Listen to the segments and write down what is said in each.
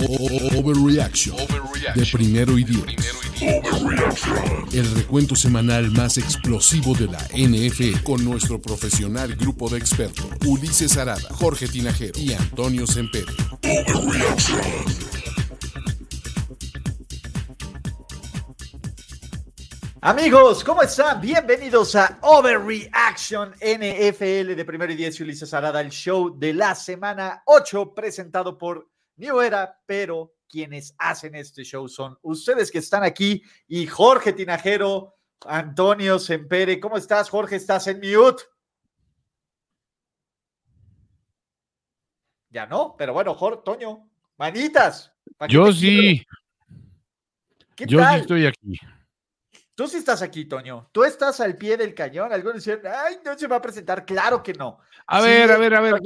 Overreaction de primero y diez. El recuento semanal más explosivo de la NF con nuestro profesional grupo de expertos Ulises Arada, Jorge Tinajero y Antonio Sempere. Amigos, ¿cómo están? Bienvenidos a Overreaction NFL de Primero y Diez Ulises Arada, el show de la semana 8, presentado por New Era, pero quienes hacen este show son ustedes que están aquí y Jorge Tinajero, Antonio Sempere. ¿Cómo estás, Jorge? ¿Estás en mute? Ya no, pero bueno, Jorge, Toño, manitas. Yo sí. Yo sí estoy aquí. Tú sí estás aquí, Toño. Tú estás al pie del cañón. Algunos dicen, ay, no se va a presentar. Claro que no. A ver, a ver, a ver.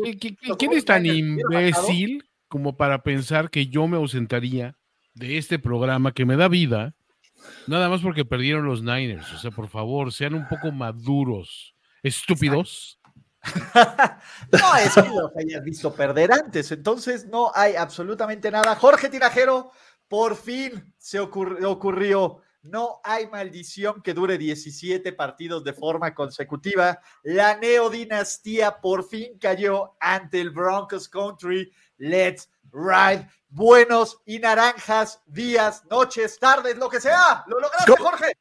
¿Quién es tan imbécil como para pensar que yo me ausentaría de este programa que me da vida, nada más porque perdieron los Niners. O sea, por favor, sean un poco maduros, estúpidos. no es que los hayas visto perder antes, entonces no hay absolutamente nada. Jorge Tirajero, por fin se ocurrió. No hay maldición que dure 17 partidos de forma consecutiva. La neodinastía por fin cayó ante el Broncos Country Let's Ride. Buenos y naranjas, días, noches, tardes, lo que sea. Lo lograste, Jorge.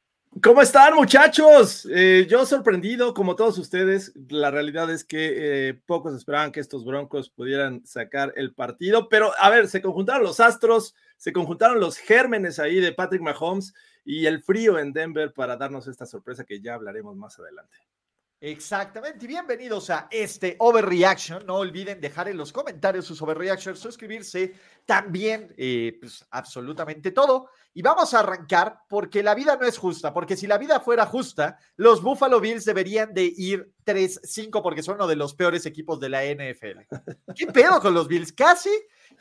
¿Cómo están, muchachos? Eh, yo sorprendido, como todos ustedes. La realidad es que eh, pocos esperaban que estos Broncos pudieran sacar el partido, pero a ver, se conjuntaron los astros, se conjuntaron los gérmenes ahí de Patrick Mahomes y el frío en Denver para darnos esta sorpresa que ya hablaremos más adelante. Exactamente, y bienvenidos a este Overreaction. No olviden dejar en los comentarios sus Overreactions, suscribirse, también, eh, pues absolutamente todo. Y vamos a arrancar porque la vida no es justa, porque si la vida fuera justa, los Buffalo Bills deberían de ir 3-5 porque son uno de los peores equipos de la NFL. ¿Qué pedo con los Bills? Casi,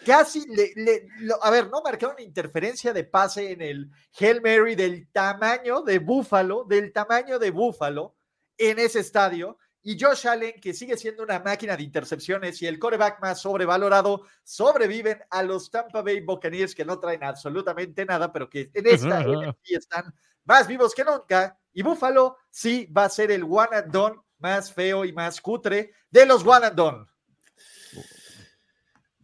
casi, le, a ver, no marcaron interferencia de pase en el Hail Mary del tamaño de Buffalo, del tamaño de Buffalo en ese estadio. Y Josh Allen, que sigue siendo una máquina de intercepciones y el coreback más sobrevalorado, sobreviven a los Tampa Bay Buccaneers que no traen absolutamente nada, pero que en esta NFC están más vivos que nunca. Y Buffalo sí va a ser el one and done más feo y más cutre de los one and done.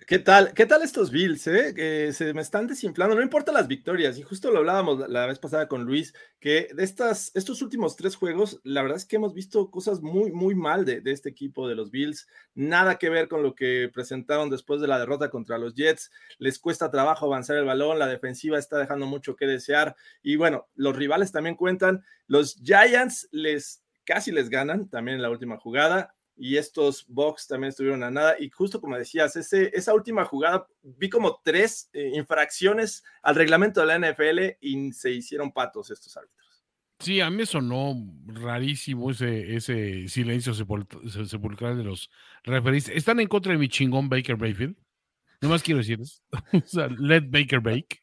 ¿Qué tal? ¿Qué tal estos Bills? Eh? Que se me están desinflando, no importa las victorias, y justo lo hablábamos la vez pasada con Luis, que de estas, estos últimos tres juegos, la verdad es que hemos visto cosas muy, muy mal de, de, este equipo de los Bills, nada que ver con lo que presentaron después de la derrota contra los Jets, les cuesta trabajo avanzar el balón, la defensiva está dejando mucho que desear, y bueno, los rivales también cuentan, los Giants les casi les ganan también en la última jugada, y estos Bucks también estuvieron a nada. Y justo como decías, ese, esa última jugada, vi como tres eh, infracciones al reglamento de la NFL y se hicieron patos estos árbitros. Sí, a mí sonó rarísimo ese, ese silencio sepulcral de los referees. Están en contra de mi chingón Baker Mayfield. No más quiero decirles. o let Baker bake.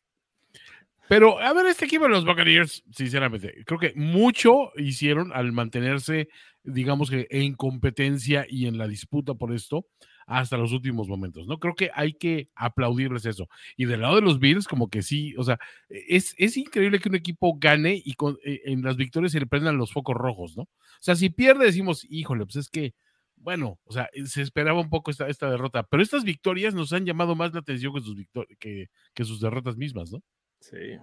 Pero, a ver, este equipo de los Buccaneers, sinceramente, creo que mucho hicieron al mantenerse digamos que en competencia y en la disputa por esto hasta los últimos momentos, ¿no? Creo que hay que aplaudirles eso. Y del lado de los Bills, como que sí, o sea, es, es increíble que un equipo gane y con, eh, en las victorias se le prendan los focos rojos, ¿no? O sea, si pierde decimos, híjole, pues es que, bueno, o sea, se esperaba un poco esta, esta derrota, pero estas victorias nos han llamado más la atención que sus, que, que sus derrotas mismas, ¿no? Sí,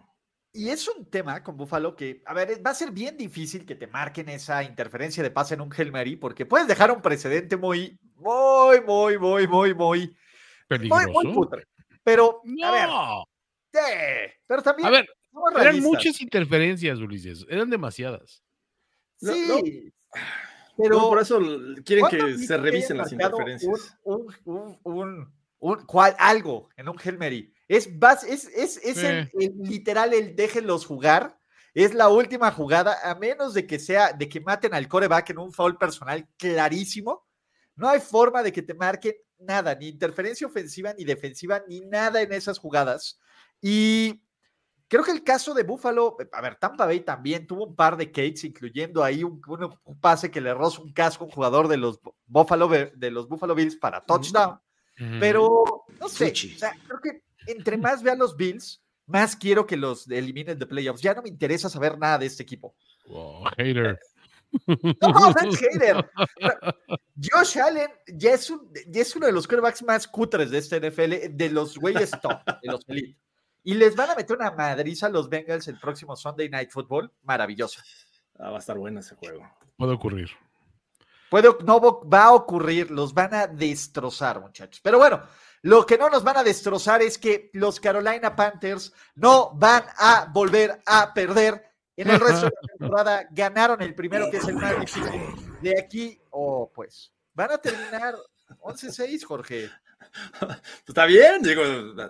y es un tema con Buffalo que, a ver, va a ser bien difícil que te marquen esa interferencia de pase en un Hail porque puedes dejar un precedente muy, muy, muy, muy, muy, muy, peligroso. Muy, putre. Pero, a ver, pero también. A ver, eran muchas interferencias, Ulises, eran demasiadas. Sí. pero por eso quieren que se revisen las interferencias. Un, un, un, un, algo en un Hail Es, es, es, es el, literal el déjenlos jugar. Es la última jugada, a menos de que sea, de que maten al coreback en un foul personal clarísimo. No hay forma de que te marquen nada, ni interferencia ofensiva, ni defensiva, ni nada en esas jugadas. Y creo que el caso de Buffalo, a ver, Tampa Bay también tuvo un par de cakes, incluyendo ahí un, pase que le rozó un casco a un jugador de los Buffalo, de los Buffalo Bills para touchdown. Pero, no sé, creo que entre más vean los Bills, más quiero que los eliminen de playoffs. Ya no me interesa saber nada de este equipo. hater. No, no es hater. Josh Allen ya es, uno de los quarterbacks más cutres de este NFL, de los güeyes top, de los elite. Y les van a meter una madriza a los Bengals el próximo Sunday Night Football. Maravilloso. Ah, va a estar bueno ese juego. Puede ocurrir. Puede, no va a ocurrir, los van a destrozar, muchachos. Pero bueno, lo que no nos van a destrozar es que los Carolina Panthers no van a volver a perder en el resto de la temporada. Ganaron el primero, que es el más difícil. De aquí, o oh, pues, van a terminar 11-6, Jorge. Está bien, digo,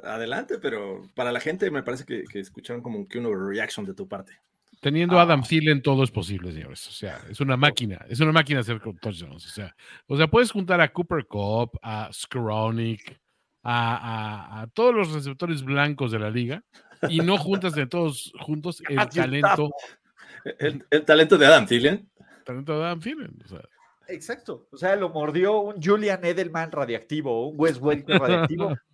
adelante, pero para la gente me parece que, escucharon como que una reaction de tu parte. Teniendo a Adam ah. Thielen todo es posible, señores. O sea, es una máquina, es una máquina hacer touchdowns. O sea, o sea, puedes juntar a Cooper Cup, a Skronik, a, todos los receptores blancos de la liga y no juntas de todos juntos el talento. El, talento de Adam Thielen. talento de Adam Thielen. Exacto. O sea, lo mordió un Julian Edelman radiactivo, un Wes Welker radiactivo.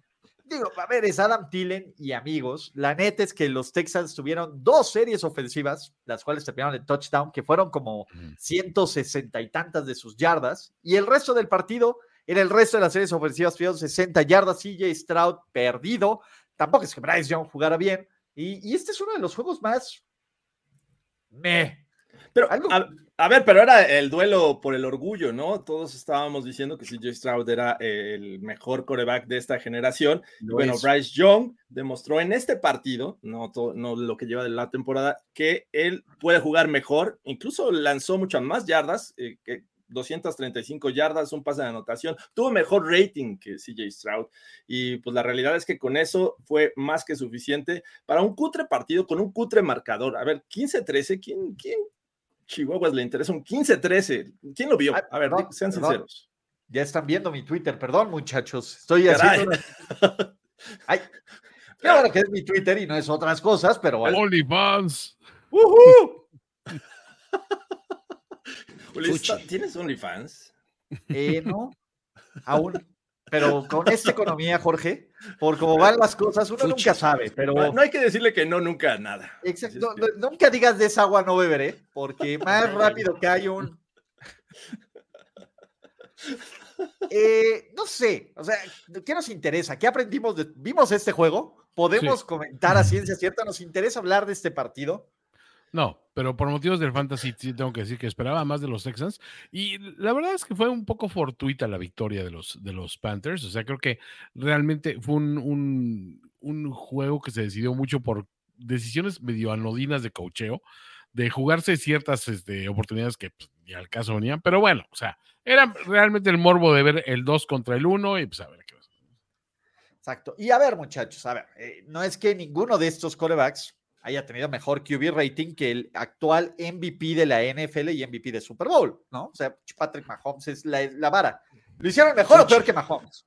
Digo, a ver, es Adam Thielen y amigos. La neta es que los Texans tuvieron dos series ofensivas, las cuales terminaron en touchdown, que fueron como 160 y tantas de sus yardas. Y el resto del partido en el resto de las series ofensivas tuvieron 60 yardas. CJ Stroud perdido. Tampoco es que Bryce Young jugara bien. Y, este es uno de los juegos más. Me. Pero, a, ver, pero era el duelo por el orgullo, ¿no? Todos estábamos diciendo que CJ Stroud era el mejor coreback de esta generación. bueno, Bryce Young demostró en este partido, no, no lo que lleva de la temporada, que él puede jugar mejor. Incluso lanzó muchas más yardas eh, que 235 yardas, un pase de anotación, tuvo mejor rating que CJ Stroud y pues la realidad es que con eso fue más que suficiente para un cutre partido con un cutre marcador. A ver, 15-13, ¿quién, quién Chihuahuas le interesa un 15-13? ¿Quién lo vio? A ver, sean sinceros. Ya están viendo mi Twitter, perdón muchachos, estoy haciendo... Ay, qué que es mi Twitter y no es otras cosas, pero... OnlyFans. ¿Tienes OnlyFans? Eh, no, aún. Pero con esta economía, Jorge, por cómo van las cosas, uno nunca sabe. Pero no, hay que decirle que no, nunca nada. Exacto. nunca digas de esa agua no beberé, porque más rápido que hay un. Eh, no sé, o sea, ¿qué nos interesa? ¿Qué aprendimos? De... ¿Vimos este juego? ¿Podemos comentar a ciencia cierta? ¿Nos interesa hablar de este partido? No, pero por motivos del fantasy sí tengo que decir que esperaba más de los Texans y la verdad es que fue un poco fortuita la victoria de los, de los Panthers, o sea, creo que realmente fue un, un, juego que se decidió mucho por decisiones medio anodinas de cocheo, de jugarse ciertas este, oportunidades que pues, al caso venían, pero bueno, o sea, era realmente el morbo de ver el 2 contra el 1 y pues a ver qué pasa. Exacto. Y a ver, muchachos, a ver, eh, no es que ninguno de estos corebacks haya tenido mejor QB rating que el actual MVP de la NFL y MVP de Super Bowl, ¿no? O sea, Patrick Mahomes es la, vara. ¿Lo hicieron mejor o peor que Mahomes?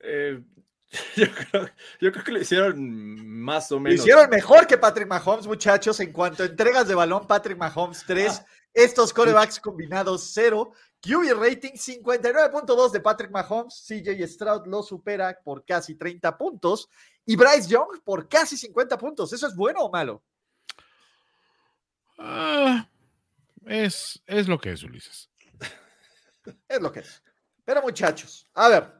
Eh, yo, creo, que lo hicieron más o menos. Lo hicieron mejor que Patrick Mahomes, muchachos. En cuanto a entregas de balón, Patrick Mahomes 3, ah. estos corebacks combinados 0. QB rating 59.2 de Patrick Mahomes. CJ Stroud lo supera por casi 30 puntos y Bryce Young por casi 50 puntos. ¿Eso es bueno o malo? Ah, es, es lo que es, Ulises. es lo que es. Pero muchachos, a ver,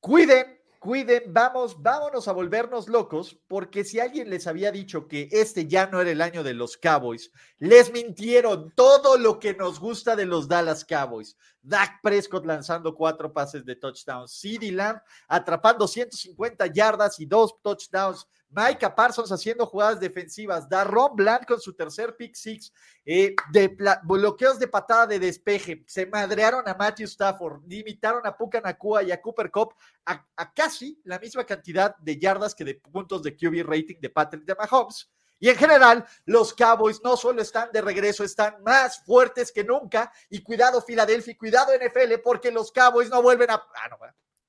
cuiden, cuiden, vamos, vámonos a volvernos locos, porque si alguien les había dicho que este ya no era el año de los Cowboys, les mintieron todo lo que nos gusta de los Dallas Cowboys. Dak Prescott lanzando cuatro pases de touchdown, CeeDee Lamb atrapando 150 yardas y dos touchdowns, Micah Parsons haciendo jugadas defensivas, Darron Bland con su tercer pick six, eh, de bloqueos de patada de despeje, se madrearon a Matthew Stafford, limitaron a Puka Nakua y a Cooper Cup a, casi la misma cantidad de yardas que de puntos de QB rating de Patrick de Mahomes. Y en general, los Cowboys no solo están de regreso, están más fuertes que nunca. Y cuidado, Filadelfia, cuidado, NFL, porque los Cowboys no vuelven a. Ah, no,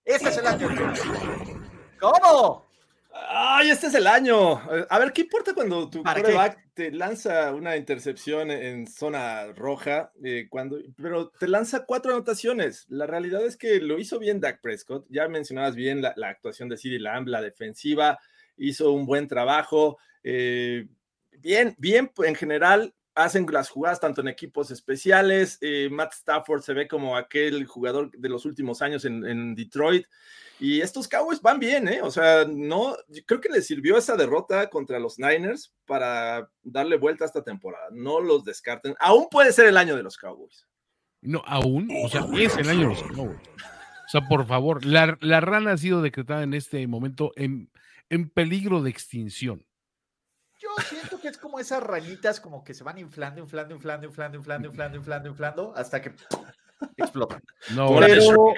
ese es el año. ¿Cómo? Ay, este es el año. A ver, ¿qué importa cuando tu quarterback te lanza una intercepción en zona roja? Eh, cuando, pero te lanza cuatro anotaciones. La realidad es que lo hizo bien Dak Prescott. Ya mencionabas bien la, la actuación de CeeDee Lamb, la defensiva, hizo un buen trabajo. Eh, bien, bien, en general hacen las jugadas tanto en equipos especiales. Eh, Matt Stafford se ve como aquel jugador de los últimos años en, Detroit. Y estos Cowboys van bien, ¿eh? O sea, no, creo que les sirvió esa derrota contra los Niners para darle vuelta a esta temporada. No los descarten. Aún puede ser el año de los Cowboys. No, aún, o sea, es el año de los Cowboys. O sea, por favor, la, rana ha sido decretada en este momento en, en peligro de extinción. Yo siento que es como esas ranitas como que se van inflando, inflando, inflando, inflando, inflando, inflando, inflando, inflando, hasta que explotan. No, pero...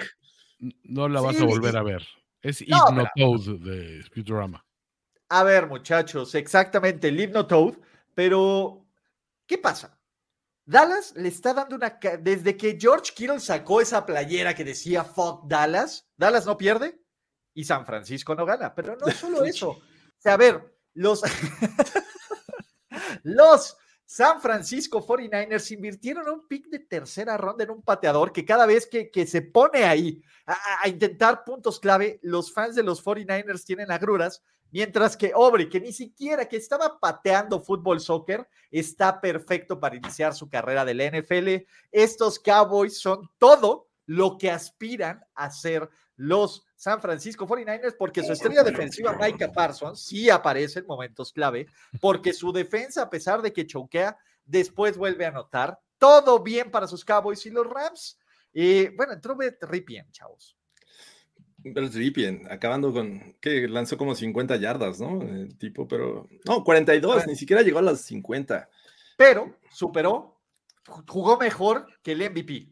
no la vas a volver a ver. Es Hypnotoad de Futurama. A ver, muchachos, exactamente, el Hypnotoad, pero ¿qué pasa? Dallas le está dando una... Desde que George Kittle sacó esa playera que decía fuck Dallas, Dallas no pierde y San Francisco no gana. Pero no solo eso. O sea, a ver, los, los San Francisco 49ers invirtieron un pick de tercera ronda en un pateador que cada vez que, que se pone ahí a, intentar puntos clave, los fans de los 49ers tienen agruras, mientras que Obre, que ni siquiera que estaba pateando fútbol soccer, está perfecto para iniciar su carrera del NFL. Estos Cowboys son todo lo que aspiran a ser los San Francisco 49ers porque su estrella defensiva, Micah Parsons, sí aparece en momentos clave, porque su defensa, a pesar de que choquea, después vuelve a anotar. Todo bien para sus Cowboys y los Rams. Y bueno, entró Brett Ripien, chavos. Brett Ripien, acabando con que lanzó como 50 yardas, ¿no? El tipo, pero no, 42, ni siquiera llegó a las 50. Pero superó, jugó mejor que el MVP.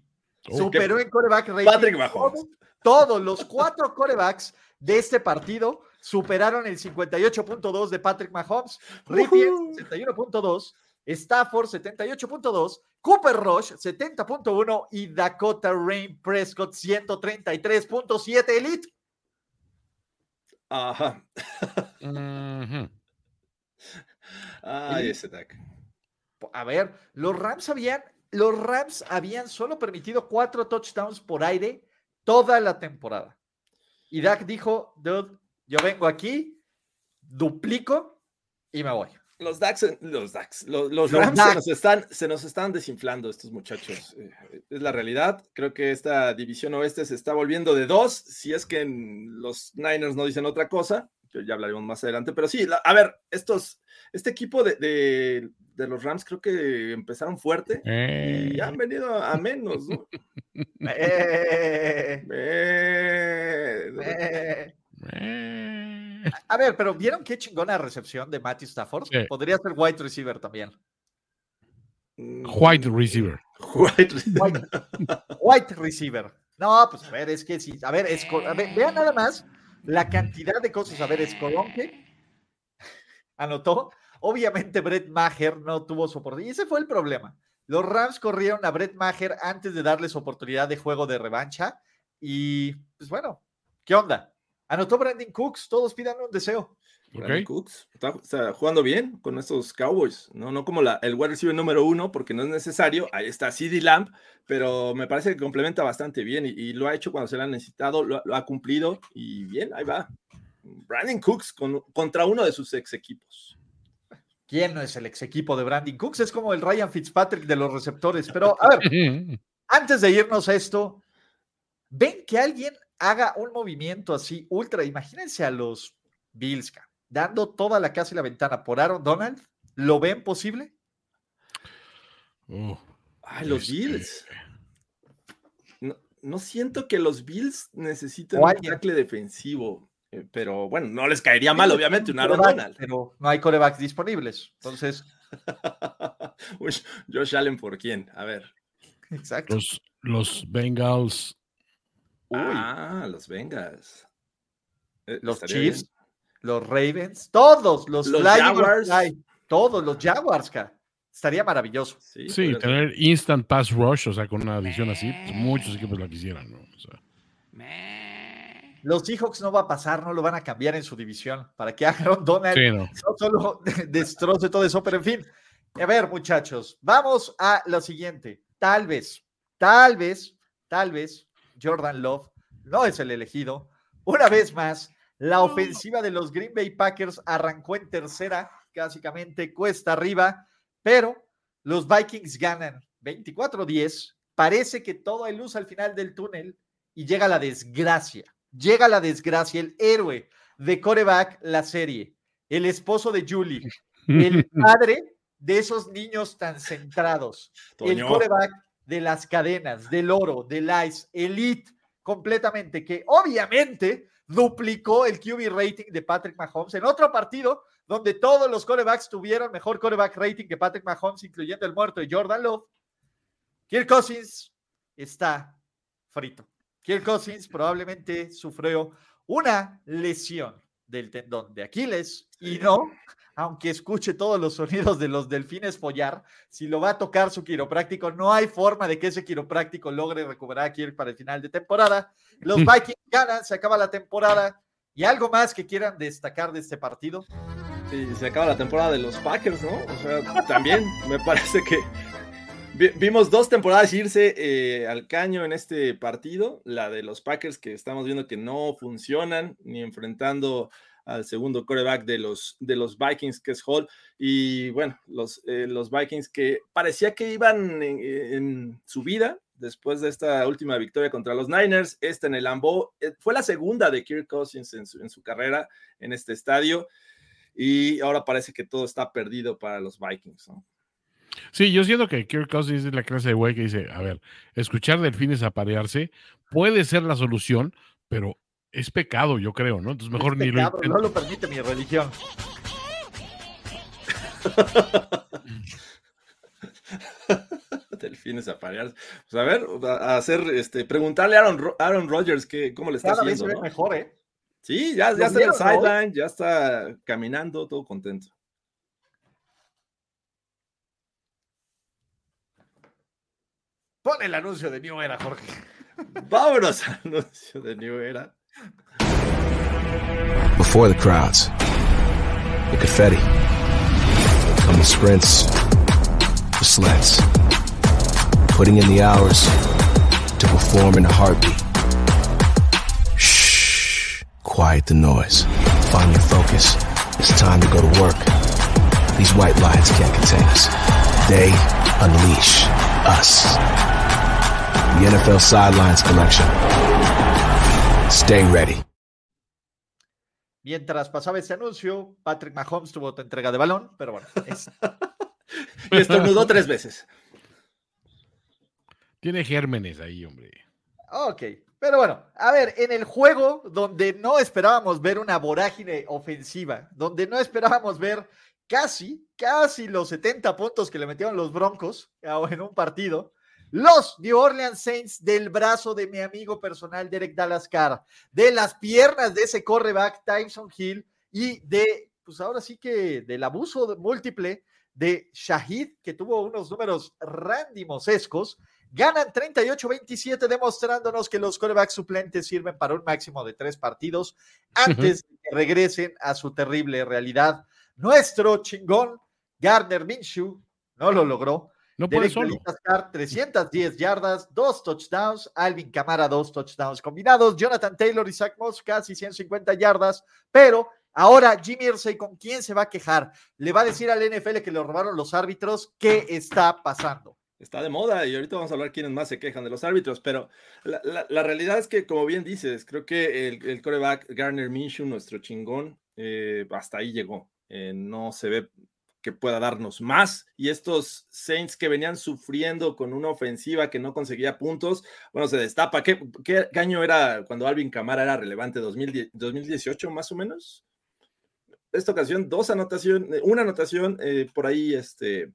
Superó en coreback Patrick Mahomes. Todos los cuatro corebacks de este partido superaron el 58.2 de Patrick Mahomes, Ripien 71.2, Stafford 78.2, Cooper Rush 70.1 y Dakota Rain Prescott 133.7 Elite. Ajá. Ay, ese tag. A ver, los Rams habían, los Rams habían solo permitido cuatro touchdowns por aire toda la temporada. Y Dak dijo, dude, yo vengo aquí, duplico y me voy. Los Dax, los Dax, los, Rams Se, nos están, se nos están desinflando estos muchachos. Eh, es la realidad. Creo que esta división oeste se está volviendo de dos. Si es que los Niners no dicen otra cosa, ya hablaremos más adelante. Pero sí, a ver, estos, este equipo de, de los Rams creo que empezaron fuerte y eh. han venido a, menos, ¿no? Eh. Eh. A ver, pero ¿vieron qué chingona recepción de Matthew Stafford? Podría ser wide receiver también. Mm. White receiver. White, white, receiver. No, pues a ver, es que sí. A ver, es, a ver, vean nada más la cantidad de cosas. A ver, Escolonque anotó Obviamente Brett Maher no tuvo su oportunidad. Y ese fue el problema. Los Rams corrieron a Brett Maher antes de darles oportunidad de juego de revancha. Y pues bueno, ¿qué onda? Anotó Brandon Cooks, todos pidan un deseo. Brandon Cooks está, jugando bien con estos Cowboys, no, no como la, el wide receiver número uno, porque no es necesario. Ahí está CD Lamp, pero me parece que complementa bastante bien y, lo ha hecho cuando se le ha necesitado, lo, ha cumplido y bien, ahí va. Brandon Cooks contra uno de sus ex equipos. ¿Quién no es el ex equipo de Brandon Cooks? Es como el Ryan Fitzpatrick de los receptores. Pero, a ver, antes de irnos a esto, ven que alguien haga un movimiento así ultra. Imagínense a los Bills, dando toda la casa y la ventana por Aaron Donald. ¿Lo ven posible? Oh, Ay, los este, Bills. no siento que los Bills necesiten un tackle defensivo. Eh, Pero bueno, no les caería mal, obviamente, un Aaron Donald. Pero no hay corebacks disponibles. Entonces, Uy, Josh Allen, ¿por quién? A ver. exacto. Los, los Bengals. Uy. Ah, los Bengals. Eh, Los Chiefs, bien. los Ravens, todos, los, Los Jaguars. Todos los Jaguars, ca. Estaría maravilloso. Sí, tener instant pass rush, o sea, con una adición así, pues muchos equipos la quisieran, ¿no? O sea, Los Seahawks no va a pasar, no lo van a cambiar en su división para que Aaron Donald sí, no. no solo destroce todo eso, pero en fin. A ver, muchachos, vamos a lo siguiente. Tal vez, tal vez, tal vez Jordan Love no es el elegido. Una vez más, la ofensiva de los Green Bay Packers arrancó en tercera, básicamente cuesta arriba, pero los Vikings ganan 24-10. Parece que todo hay luz al final del túnel y llega la desgracia. Llega la desgracia, el héroe de coreback, la serie, el esposo de Julie, el padre de esos niños tan centrados, el coreback de las cadenas, del oro, del ice, elite, completamente, que obviamente duplicó el QB rating de Patrick Mahomes en otro partido donde todos los corebacks tuvieron mejor coreback rating que Patrick Mahomes, incluyendo el muerto de Jordan Love. Kirk Cousins está frito. Kirk Cousins probablemente sufrió una lesión del tendón de Aquiles y no, aunque escuche todos los sonidos de los delfines follar, si lo va a tocar su quiropráctico, no hay forma de que ese quiropráctico logre recuperar a Kirk para el final de temporada. Los Vikings ganan, se acaba la temporada. ¿Y algo más que quieran destacar de este partido? Sí, se acaba la temporada de los Packers, ¿no? O sea, también me parece que vimos dos temporadas irse eh, al caño en este partido. La de los Packers, que estamos viendo que no funcionan, ni enfrentando al segundo coreback de los, de los Vikings, que es Hall. Y bueno, los, eh, los Vikings que parecía que iban en, en subida después de esta última victoria contra los Niners. Esta en el Lambeau eh, fue la segunda de Kirk Cousins en su, en su carrera en este estadio. Y ahora parece que todo está perdido para los Vikings. ¿no? Sí, yo siento que Kirk Cousins es la clase de güey que dice, a ver, escuchar delfines aparearse puede ser la solución, pero es pecado, yo creo, ¿no? Entonces mejor Es ni lo pecado, intento. no lo permite mi religión. Delfines a parear. Pues a ver, a hacer, este, preguntarle a Aaron, Ro- Aaron Rodgers que, cómo le está Cada vez se haciendo. ve ¿no? mejor, ¿eh? Sí, ya, ¿Lo ya está en el sideline, ya está caminando, todo contento. Pon el anuncio de New Era, Jorge. Vámonos al anuncio de New Era. Before the crowds, the confetti, come the sprints, the sleds, putting in the hours to perform in a heartbeat. Shh, quiet the noise. Find your focus. It's time to go to work. These white lions can't contain us. They unleash us. The NFL Sidelines Collection. Stay ready. Mientras pasaba este anuncio, Patrick Mahomes tuvo otra entrega de balón, pero bueno, es- Y estornudó tres veces. Tiene gérmenes ahí, hombre. ok. Pero bueno, a ver, en el juego donde no esperábamos ver una vorágine ofensiva, donde no esperábamos ver casi, casi los 70 puntos que le metieron los Broncos ah, en un partido, los New Orleans Saints del brazo de mi amigo personal Derek Dallas Carr, de las piernas de ese correback Tyson Hill y de, pues ahora sí que del abuso de- múltiple de Shahid, que tuvo unos números randimosescos, ganan 38-27, demostrándonos que los corebacks suplentes sirven para un máximo de tres partidos antes de que regresen a su terrible realidad. Nuestro chingón Gardner Minshew no lo logró. No puede solo. Dallas Carr, 310 yardas, dos touchdowns. Alvin Camara, dos touchdowns combinados. Jonathan Taylor y Zach Moss, casi 150 yardas. Pero ahora Jimmy Irsay, ¿con quién se va a quejar? Le va a decir al NFL que le robaron los árbitros. ¿Qué está pasando? Está de moda y ahorita vamos a hablar quiénes más se quejan de los árbitros, pero la, la- la realidad es que, como bien dices, creo que el, el coreback Garner Minshew, nuestro chingón, eh, hasta ahí llegó. Eh, no se ve que pueda darnos más. Y estos Saints que venían sufriendo con una ofensiva que no conseguía puntos, bueno, se destapa. ¿Qué, qué año era cuando Alvin Camara era relevante? ¿2018 más o menos? Esta ocasión, dos anotaciones, una anotación eh, por ahí, este.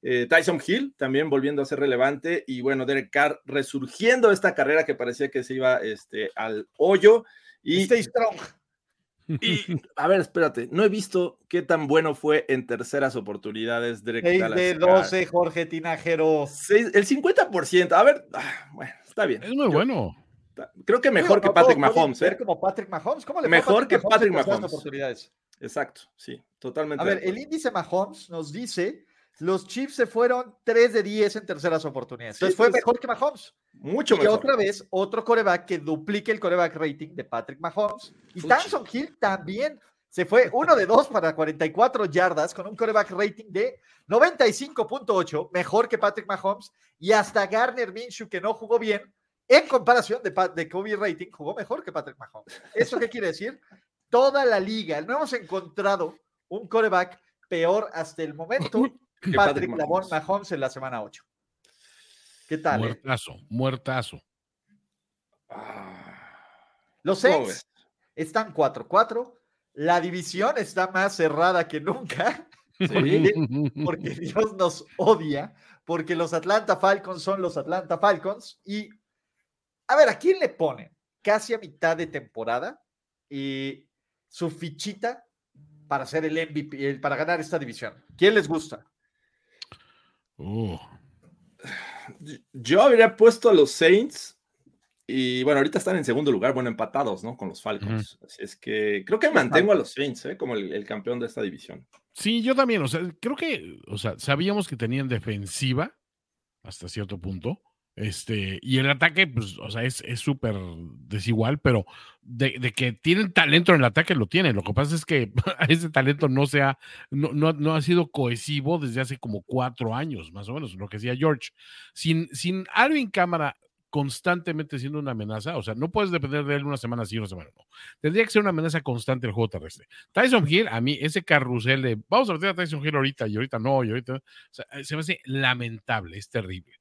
Eh, Tyson Hill también volviendo a ser relevante y bueno, Derek Carr resurgiendo esta carrera que parecía que se iba este, al hoyo. Y. y, a ver, espérate, no he visto qué tan bueno fue en terceras oportunidades Derek 6 Dallas de Carr. 12, Jorge Tinajero. Seis- el 50%, a ver, ah, bueno, está bien. Es muy Yo- bueno. Creo que mejor que Patrick Mahomes, ¿eh? como Patrick Mahomes. ¿Cómo le Mejor que Patrick terceras Mahomes. oportunidades? Exacto, sí, totalmente. A ver, el índice Mahomes nos dice, los Chiefs se fueron 3 de 10 en terceras oportunidades. Sí, Entonces fue pues, mejor que Mahomes. Mucho y mejor. otra vez, otro coreback que duplique el coreback rating de Patrick Mahomes. Y. Tyson Hill también se fue uno de dos para 44 yardas con un coreback rating de 95.8, mejor que Patrick Mahomes. Y hasta Garner Minshew, que no jugó bien, en comparación de, de Kobe rating, jugó mejor que Patrick Mahomes. ¿Eso qué quiere decir? Toda la liga, no hemos encontrado un coreback peor hasta el momento Que Patrick Patrick Mahomes. Mahomes en la semana 8. ¿Qué tal? eh? Muertazo, muertazo. Ah, Los ¿cómo Saints ves? están 4-4. La división está más cerrada que nunca. Sí. Porque Dios nos odia. Porque los Atlanta Falcons son los Atlanta Falcons. Y a ver, ¿a quién le ponen? Casi a mitad de temporada. Y su fichita para ser el MVP, el- para ganar esta división. ¿Quién les gusta? Uh, Yo habría puesto a los Saints y bueno, ahorita están en segundo lugar, bueno, empatados, ¿no? Con los Falcons. Así es que creo que mantengo a los Saints, ¿eh? Como el, el campeón de esta división. Sí, yo también, o sea, creo que, o sea, sabíamos que tenían defensiva hasta cierto punto, este, y el ataque, pues, o sea, es súper desigual, pero de, de que tienen talento en el ataque, lo tienen. Lo que pasa es que ese talento no se ha, no, no, no ha sido cohesivo desde hace como cuatro años, más o menos, lo que decía George. Sin, sin Alvin Cámara constantemente siendo una amenaza, o sea, no puedes depender de él una semana sí, una semana no. Tendría que ser una amenaza constante el juego terrestre. Tyson Hill, a mí, ese carrusel de vamos a meter a Tyson Hill ahorita y ahorita no, y ahorita, se me hace lamentable, es terrible.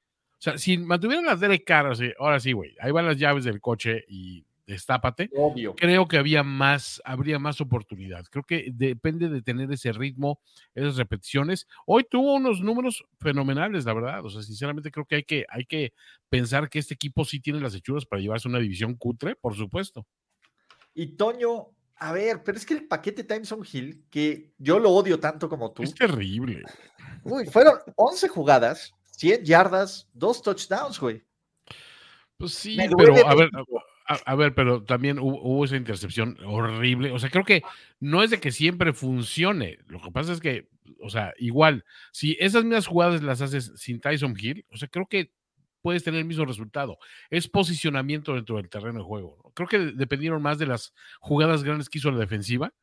O sea, si mantuvieran las Derek Carr, así, ahora sí, güey, ahí van las llaves del coche y destápate, Obvio. creo que había más, habría más oportunidad. Creo que depende de tener ese ritmo, esas repeticiones. Hoy tuvo unos números fenomenales, la verdad. O sea, sinceramente creo que hay que, hay que pensar que este equipo sí tiene las hechuras para llevarse una división cutre, por supuesto. Y Toño, a ver, pero es que el paquete Timeson Hill, que yo lo odio tanto como tú, Es terrible. uy, fueron 11 jugadas, 100 yardas, dos touchdowns, güey. Pues sí, Me pero a ver, a, a ver, pero también hubo, hubo esa intercepción horrible. O sea, creo que no es de que siempre funcione. Lo que pasa es que, o sea, igual, si esas mismas jugadas las haces sin Tyson Hill, o sea, creo que puedes tener el mismo resultado. Es posicionamiento dentro del terreno de juego. ¿no? Creo que dependieron más de las jugadas grandes que hizo la defensiva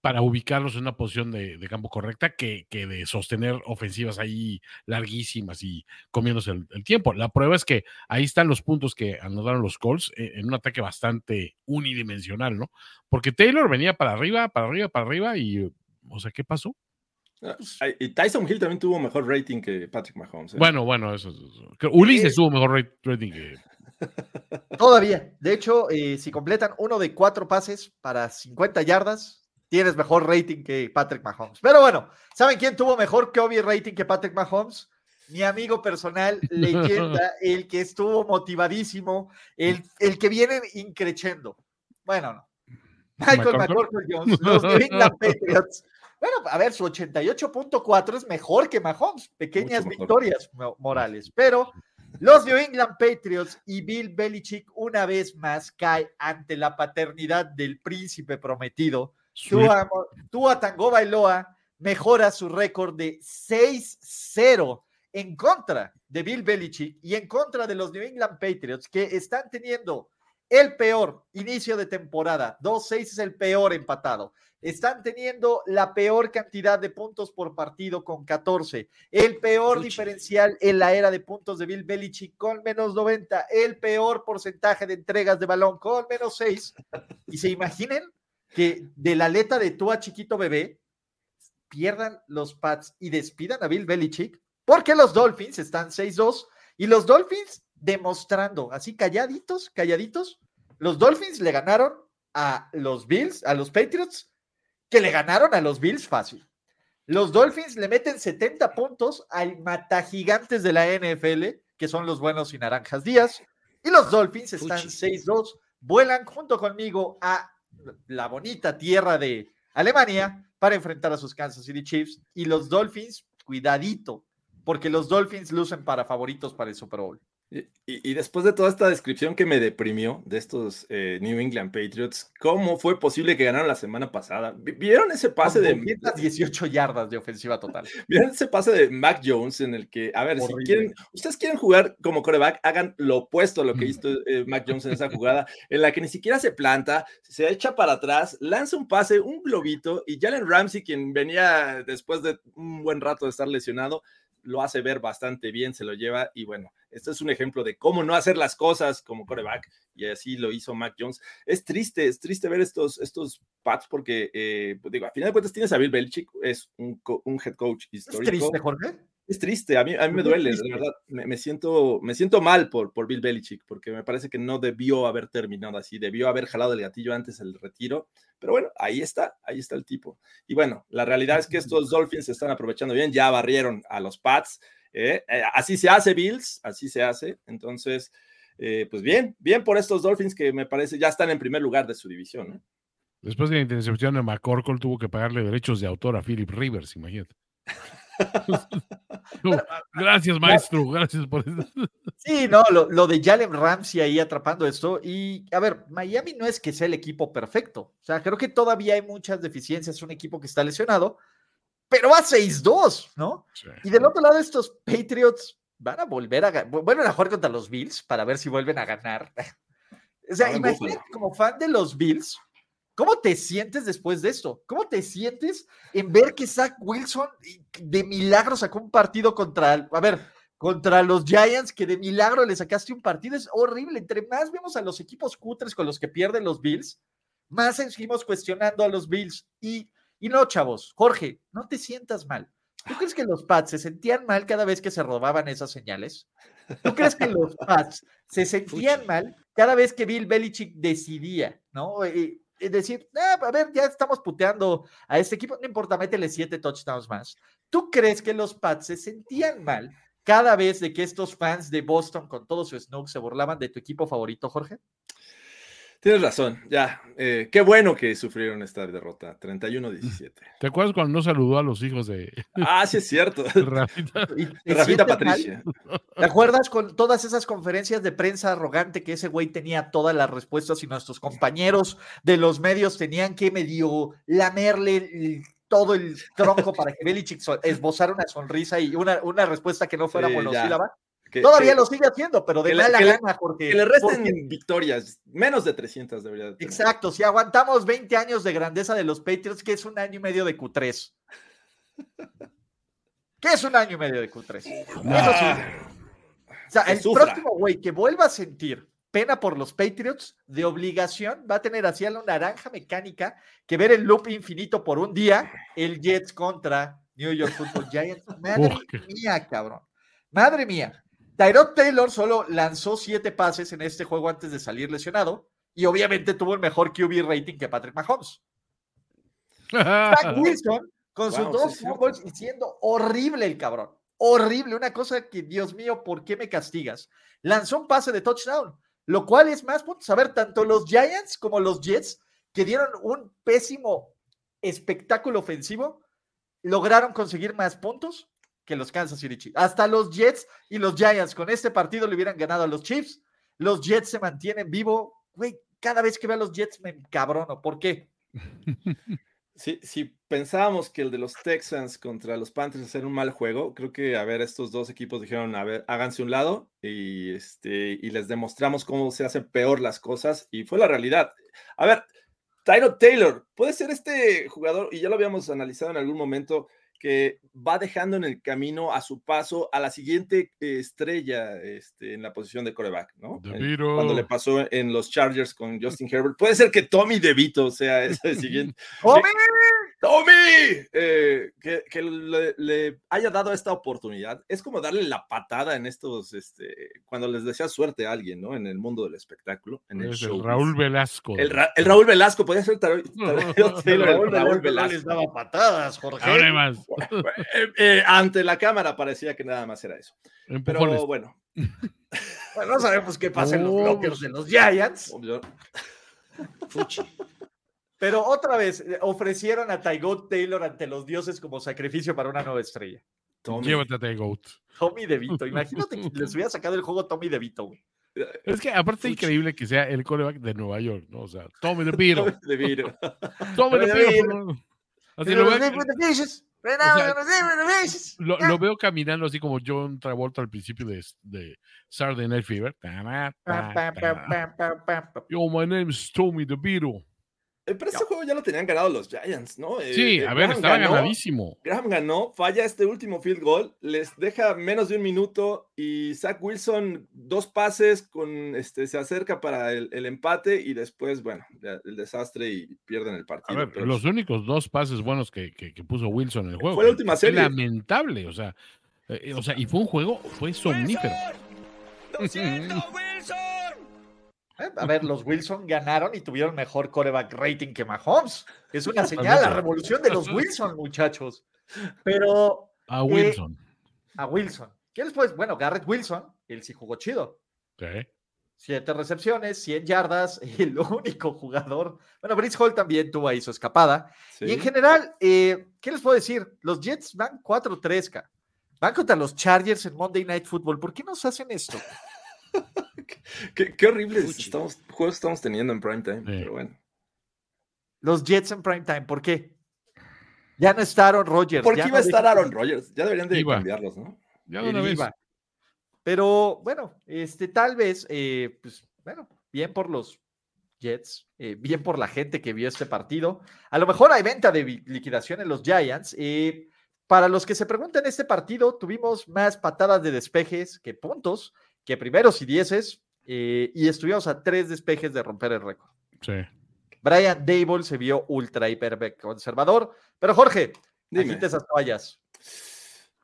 para ubicarlos en una posición de, de campo correcta que, que de sostener ofensivas ahí larguísimas y comiéndose el, el tiempo. La prueba es que ahí están los puntos que anotaron los Colts eh, en un ataque bastante unidimensional, ¿no? Porque Taylor venía para arriba, para arriba, para arriba y, o sea, ¿qué pasó? Ah, Y Tyson Hill también tuvo mejor rating que Patrick Mahomes. ¿eh? Bueno, bueno, eso, eso- Ulises Eh, tuvo mejor rating que... Todavía. De hecho, eh, si completan uno de cuatro pases para 50 yardas, tienes mejor rating que Patrick Mahomes. Pero bueno, ¿saben quién tuvo mejor Kobe rating que Patrick Mahomes? Mi amigo personal, leyenda, el que estuvo motivadísimo, el, el que viene increchendo. Bueno, no. Michael ¿McCorkle? Jones, los New England Patriots. Bueno, a ver, su 88.4 es mejor que Mahomes. Pequeñas victorias mo- morales. Pero los New England Patriots y Bill Belichick una vez más cae ante la paternidad del príncipe prometido. Tua, Tango Bailoa mejora su récord de 6-0 en contra de Bill Belichick y en contra de los New England Patriots que están teniendo el peor inicio de temporada. 2-6 es el peor empatado. Están teniendo la peor cantidad de puntos por partido con 14. El peor diferencial en la era de puntos de Bill Belichick con menos 90. El peor porcentaje de entregas de balón con menos 6. Y se imaginen que de la aleta de Tua chiquito bebé pierdan los Pats y despidan a Bill Belichick, porque los Dolphins están 6-2 y los Dolphins demostrando, así calladitos, calladitos, los Dolphins le ganaron a los Bills, a los Patriots, que le ganaron a los Bills fácil. Los Dolphins le meten 70 puntos al mata gigantes de la NFL, que son los buenos y naranjas días. Y los Dolphins están 6-2, vuelan junto conmigo a la bonita tierra de Alemania para enfrentar a sus Kansas City Chiefs. Y los Dolphins, cuidadito, porque los Dolphins lucen para favoritos para el Super Bowl. Y, después de toda esta descripción que me deprimió de estos eh, New England Patriots, ¿cómo fue posible que ganaron la semana pasada? ¿Vieron ese pase de 18 yardas de ofensiva total? ¿Vieron ese pase de Mac Jones en el que, a ver, si quieren, ustedes quieren jugar como coreback, hagan lo opuesto a lo que hizo eh, Mac Jones en esa jugada, en la que ni siquiera se planta, se echa para atrás, lanza un pase, un globito, y Jalen Ramsey, quien venía después de un buen rato de estar lesionado, lo hace ver bastante bien, se lo lleva y bueno, este es un ejemplo de cómo no hacer las cosas como coreback y así lo hizo Mac Jones. Es triste, es triste ver estos, estos Pats porque, eh, pues digo, a final de cuentas tienes a Bill Belichick, es un, un head coach histórico. ¿Es triste, Jorge? Es triste, a mí, a mí me duele, de verdad, me, siento, me siento mal por, por Bill Belichick, porque me parece que no debió haber terminado así, debió haber jalado el gatillo antes del retiro, pero bueno, ahí está, ahí está el tipo. Y bueno, la realidad es que estos Dolphins se están aprovechando bien, ya barrieron a los Pats, ¿eh? Eh, así se hace Bills, así se hace, entonces, eh, pues bien, bien por estos Dolphins que me parece ya están en primer lugar de su división. Después de la intercepción de McCorkle tuvo que pagarle derechos de autor a Philip Rivers, imagínate. gracias, maestro. Gracias por eso. Sí, no, lo, de Jalen Ramsey ahí atrapando esto. Y a ver, Miami no es que sea el equipo perfecto. O sea, creo que todavía hay muchas deficiencias. Un equipo que está lesionado, pero va 6-2, ¿no? Y del otro lado, estos Patriots van a volver a vuelven a jugar contra los Bills para ver si vuelven a ganar. O sea, imagínate como fan de los Bills ¿Cómo te sientes después de esto? ¿Cómo te sientes en ver que Zach Wilson de milagro sacó un partido contra, a ver, contra los Giants, que de milagro le sacaste un partido? Es horrible. Entre más vemos a los equipos cutres con los que pierden los Bills, más seguimos cuestionando a los Bills. Y, y no, chavos, Jorge, no te sientas mal. ¿Tú crees que los Pats se sentían mal cada vez que se robaban esas señales? ¿Tú crees que los Pats se sentían mal cada vez que Bill Belichick decidía, ¿no? Eh, decir, ah, a ver, ya estamos puteando a este equipo, no importa, métele siete touchdowns más. ¿Tú crees que los Pats se sentían mal cada vez de que estos fans de Boston con todo su snook se burlaban de tu equipo favorito, Jorge? Tienes razón, ya. Eh, qué bueno que sufrieron esta derrota, 31-17. ¿Te acuerdas cuando no saludó a los hijos de... Ah, sí es cierto. Rafita, Patricia. ¿Te acuerdas con todas esas conferencias de prensa arrogante que ese güey tenía todas las respuestas y nuestros compañeros de los medios tenían que medio lamerle todo el tronco para que Belichick esbozara una sonrisa y una, una respuesta que no fuera sí, monosílaba? Todavía lo sigue haciendo, pero de mala gana, porque. Que le resten victorias, menos de 300 debería de Exacto, si aguantamos 20 años de grandeza de los Patriots, que es un año y medio de Q3. ¿Qué es un año y medio de Q3? Eso sí. O sea, el próximo güey que vuelva a sentir pena por los Patriots, de obligación, va a tener así a la naranja mecánica que ver el loop infinito por un día, el Jets contra New York Football Giants. Madre mía, cabrón. Madre mía. Tyrod Taylor solo lanzó siete pases en este juego antes de salir lesionado y obviamente tuvo el mejor QB rating que Patrick Mahomes. Zach Wilson con sus dos fútbols y siendo horrible el cabrón. Horrible, una cosa que, Dios mío, ¿por qué me castigas? Lanzó un pase de touchdown, lo cual es más puntos. A ver, tanto los Giants como los Jets, que dieron un pésimo espectáculo ofensivo, lograron conseguir más puntos que los Kansas City. Hasta los Jets y los Giants con este partido le hubieran ganado a los Chiefs. Los Jets se mantienen vivo. Cada vez que veo a los Jets me cabrono. ¿Por qué? Si, pensábamos que el de los Texans contra los Panthers era un mal juego, creo que, a ver, estos dos equipos dijeron, a ver, háganse un lado y, este, y les demostramos cómo se hacen peor las cosas y fue la realidad. A ver, Tyro Taylor, puede ser este jugador, y ya lo habíamos analizado en algún momento, que va dejando en el camino a su paso a la siguiente estrella este, en la posición de coreback, ¿no? Cuando le pasó en los Chargers con Justin Herbert. Puede ser que Tommy DeVito sea ese siguiente. Tommy, eh, que, que le, le haya dado esta oportunidad, es como darle la patada en estos, este, cuando les desea suerte a alguien, ¿no? En el mundo del espectáculo, en el Es el show. Raúl Velasco. El, Ra- el Raúl Velasco, podría ser Tar- No, Tar- no, Taylor, el Raúl Raúl Velasco no les daba patadas, Jorge. Ahora hay más. Eh, eh, ante la cámara parecía que nada más era eso. Pero bueno, Bueno, no sabemos qué pasa en los Oh. blockers de los Giants. yo- Pero otra vez, eh, ofrecieron a Tygo Taylor ante los dioses como sacrificio para una nueva estrella. Tommy, Llévate a The Goat. Tommy DeVito. Imagínate que les hubiera sacado el juego Tommy DeVito, güey. Es que aparte es increíble que sea el coreback de Nueva York, ¿no? O sea, Tommy the Beetle. de Viro. Tommy the Tommy. Así lo, veo, lo- lo caminando así como John Travolta al principio de, de Saturday Night Fever. Yo, my name is Tommy. Eh, Pero este juego ya lo tenían ganado los Giants, ¿no? Eh, Sí, eh, a ver, Graham estaba ganó, ganadísimo. Graham ganó, falla este último field goal, les deja menos de un minuto y Zach Wilson dos pases con este se acerca para el, el empate y después, bueno, el desastre y pierden el A partido. ver, pero- los únicos dos pases buenos que, que- que puso Wilson en el juego. Fue la última serie. Lamentable, o sea, eh, o sea, y fue un juego, fue somnífero. Eh, A ver, los Wilson ganaron y tuvieron mejor coreback rating que Mahomes. Es una señal, la revolución de los Wilson, muchachos. Pero A Wilson. a Wilson. ¿Qué les puedes? Bueno, Garrett Wilson, él sí jugó chido. Sí. Siete recepciones, 100 yardas, el único jugador. Bueno, Brice Hall también tuvo ahí su escapada. Sí. Y en general, eh, ¿qué les puedo decir? Los Jets van 4-3, ca. Van contra los Chargers en Monday Night Football. ¿Por qué nos hacen esto? Qué, qué horribles estamos, juegos estamos teniendo en prime time, pero bueno. Los Jets en primetime, ¿por qué? Ya no está Aaron Rodgers. ¿Por qué ya iba a no estar dejan- Aaron Rodgers? Ya deberían de Iba. cambiarlos, ¿no? Ya de una vez. iba. Pero bueno, este, tal vez, eh, pues bueno, bien por los Jets, eh, bien por la gente que vio este partido. A lo mejor hay venta de liquidación en los Giants. eh, para los que se preguntan, este partido tuvimos más patadas de despejes que puntos, que primeros y dieces, eh, y estuvimos a tres despejes de romper el récord. Sí. Brian Dable se vio ultra hiper conservador, pero Jorge, Dime. agite esas toallas.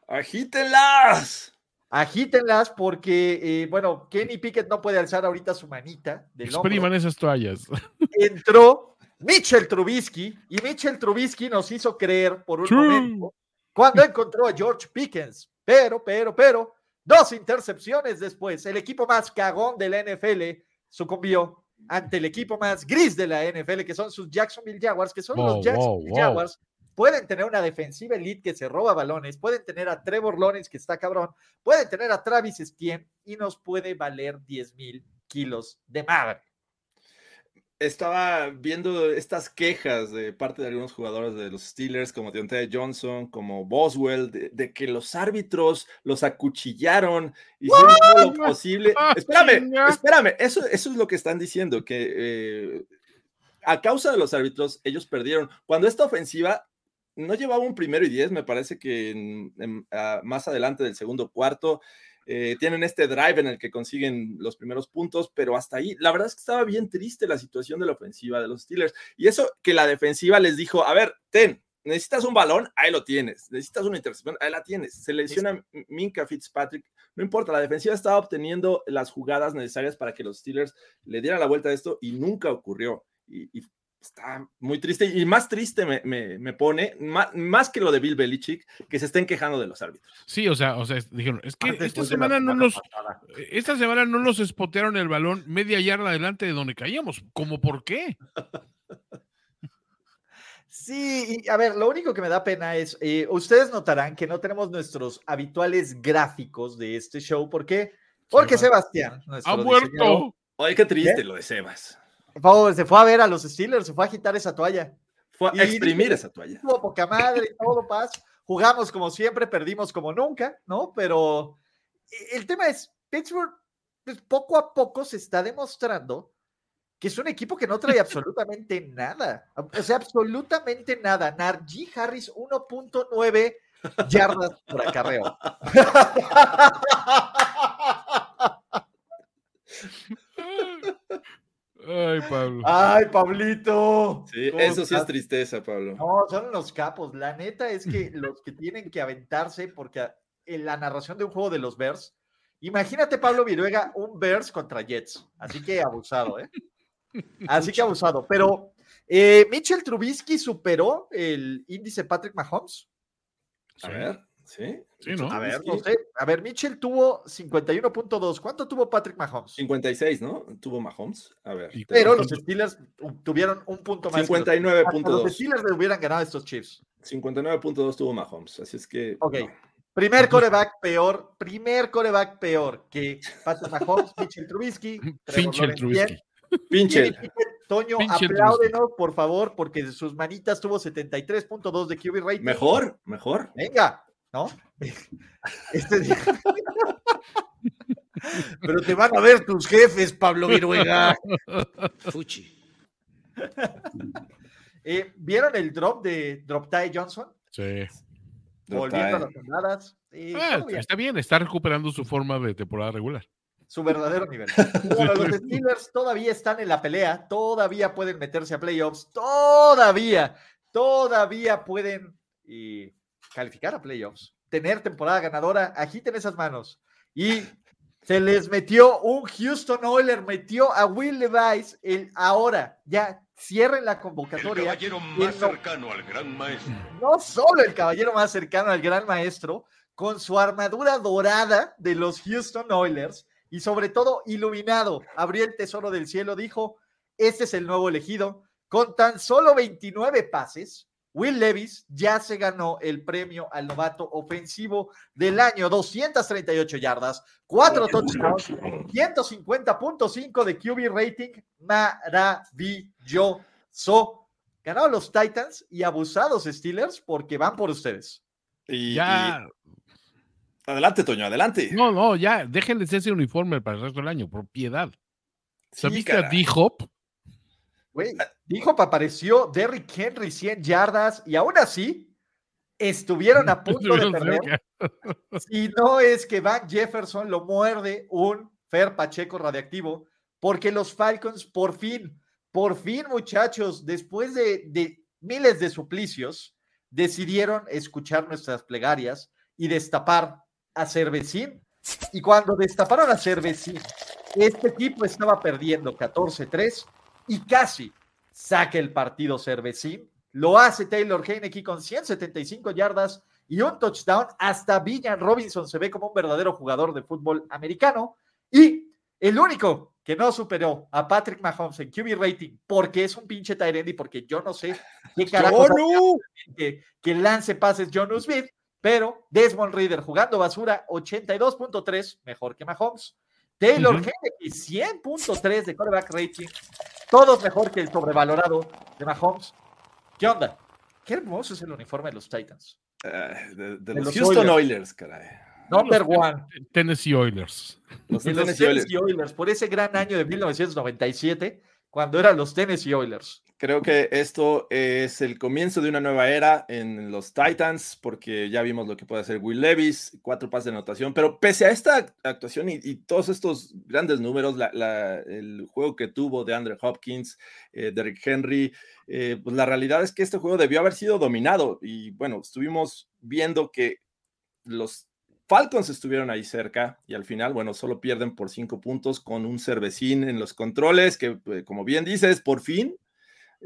¡Agítenlas! Agítenlas porque, eh, bueno, Kenny Pickett no puede alzar ahorita su manita del hombro. Expriman esas toallas. Entró Mitchell Trubisky y Mitchell Trubisky nos hizo creer por un momento cuando encontró a George Pickens. Pero, pero, pero, dos intercepciones después, el equipo más cagón de la NFL sucumbió ante el equipo más gris de la NFL, que son sus Jacksonville Jaguars, que son Wow, los Jacksonville wow, wow. Jaguars. Pueden tener una defensiva elite que se roba balones, pueden tener a Trevor Lawrence que está cabrón, pueden tener a Travis Etienne y nos puede valer 10 mil kilos de madre. Estaba viendo estas quejas de parte de algunos jugadores de los Steelers, como Deontay Johnson, como Boswell, de, de que los árbitros los acuchillaron, hicieron todo lo posible. Ah, Espérame, espérame, eso, eso es lo que están diciendo, que eh, a causa de los árbitros, ellos perdieron. Cuando esta ofensiva no llevaba un primero y diez, me parece que en- en- ah, más adelante del segundo cuarto, eh, tienen este drive en el que consiguen los primeros puntos, pero hasta ahí, la verdad es que estaba bien triste la situación de la ofensiva de los Steelers. Y eso que la defensiva les dijo, a ver, ten, necesitas un balón, ahí lo tienes, necesitas una intercepción, ahí la tienes. Se lesiona Minka Fitzpatrick, no importa, la defensiva estaba obteniendo las jugadas necesarias para que los Steelers le dieran la vuelta a esto y nunca ocurrió. Y, y está muy triste y más triste me, me- me pone, más, más que lo de Bill Belichick, que se estén quejando de los árbitros. Sí, o sea, o sea, dijeron, es que esta semana no nos, esta semana no nos espotearon el balón media yarda adelante de donde caíamos. ¿Cómo por qué? Sí, y a ver, lo único que me da pena es, eh, ustedes notarán que no tenemos nuestros habituales gráficos de este show. ¿Por qué? Porque. Sebastián, nuestro ¡Ha diseñador, muerto! Oye, qué triste ¿Qué? lo de Sebas. Fue- se fue a ver a los Steelers, se fue a agitar esa toalla. Fue a exprimir esa toalla. Poca madre todo paz. Jugamos como siempre, perdimos como nunca, ¿no? Pero e- el tema es, Pittsburgh, pues, poco a poco se está demostrando que es un equipo que no trae absolutamente nada. O sea, absolutamente nada. Narji Harris 1.9 yardas por acarreo. Ay, Pablo. Ay, Pablito. Sí, ¿Cómo eso sí es tristeza, Pablo. No, son los capos. La neta es que los que tienen que aventarse, porque en la narración de un juego de los Bears, imagínate Pablo Viruega, un Bears contra Jets. Así que abusado, ¿eh? Así que abusado. Pero eh, Mitchell Trubisky superó el índice Patrick Mahomes. A ver, ¿sí? Sí, ¿no? A ver, no sé. A ver, Mitchell tuvo 51.2. ¿Cuánto tuvo Patrick Mahomes? 56, ¿no? Tuvo Mahomes. A ver. Pero los Steelers tuvieron un punto más. que los- Hasta Los 59.2. Steelers le hubieran ganado a estos Chiefs. 59.2 tuvo Mahomes. Así es que. Ok. no. Primer coreback peor, primer coreback peor que Patrick Mahomes, Mitchell Trubisky. Trevor Pinche el Lawrence, Trubisky. bien. Pinche. Kenny Pickett, Toño, apláudenos, por favor, porque de sus manitas tuvo 73.2 de QB rating. Mejor, mejor. Venga, ¿no? Este día. Pero te van a ver tus jefes, Pablo Viruega. Fuchi. Eh, ¿Vieron el drop de Drop Ty Johnson? Sí. Volviendo a las Ah, todo bien. está bien, está recuperando su forma de temporada regular. su verdadero nivel. Bueno, los Steelers todavía están en la pelea, todavía pueden meterse a playoffs, todavía, todavía pueden eh, calificar a playoffs, tener temporada ganadora, agiten esas manos. Y se les metió un Houston Oiler, metió a Will Levis, el ahora, ya cierren la El convocatoria. caballero Y más no- cercano al gran maestro. no solo el caballero más cercano al gran maestro, con su armadura dorada de los Houston Oilers y sobre todo iluminado, abrió el tesoro del cielo, dijo, este es el nuevo elegido, con tan solo 29 pases. Will Levis ya se ganó el premio al novato ofensivo del año, 238 yardas, 4 touchdowns, 150.5 de QB rating, maravilloso. Ganaron los Titans y abusados Steelers porque van por ustedes. Y, Ya, y- Adelante, Toño, adelante. no, no, ya, ser ese uniforme para el resto del año, por piedad. Sí, ¿Viste a. D-Hop? Güey, dijo apareció Derrick Henry 100 yardas y aún así estuvieron a punto de perder. Si no es que Van Jefferson lo muerde un Fer Pacheco radiactivo, porque los Falcons por fin, por fin muchachos, después de, de miles de suplicios, decidieron escuchar nuestras plegarias y destapar a Cervecín. Y cuando destaparon a Cervecín, este equipo estaba perdiendo 14-3 y casi saca el partido Cervecín. Lo hace Taylor Heineke con 175 yardas y un touchdown. Hasta Villan Robinson se ve como un verdadero jugador de fútbol americano. Y el único que no superó a Patrick Mahomes en QB rating porque es un pinche Tyrande y porque yo no sé qué carajo que, que lance pases John Smith, pero Desmond Reader jugando basura 82.3, mejor que Mahomes. Taylor Ujú. Heineke 100.3 de quarterback rating, todos mejor que el sobrevalorado de Mahomes. ¿Qué onda? Qué hermoso es el uniforme de los Titans. De, de De los los Houston Oilers. Oilers, caray. Number Los one. Tennessee Oilers. Los De los Tennessee Oilers. Tennessee Oilers, por ese gran año de 1997, cuando eran los Tennessee Oilers. Creo que esto es el comienzo de una nueva era en los Titans, porque ya vimos lo que puede hacer Will Levis, cuatro pases de anotación, pero pese a esta actuación y, y todos estos grandes números, la- el juego que tuvo de Andrew Hopkins, eh, Derrick Henry, eh, pues la realidad es que este juego debió haber sido dominado y bueno, estuvimos viendo que los Falcons estuvieron ahí cerca y al final, bueno, solo pierden por cinco puntos con un cervecín en los controles, que eh, como bien dices, por fin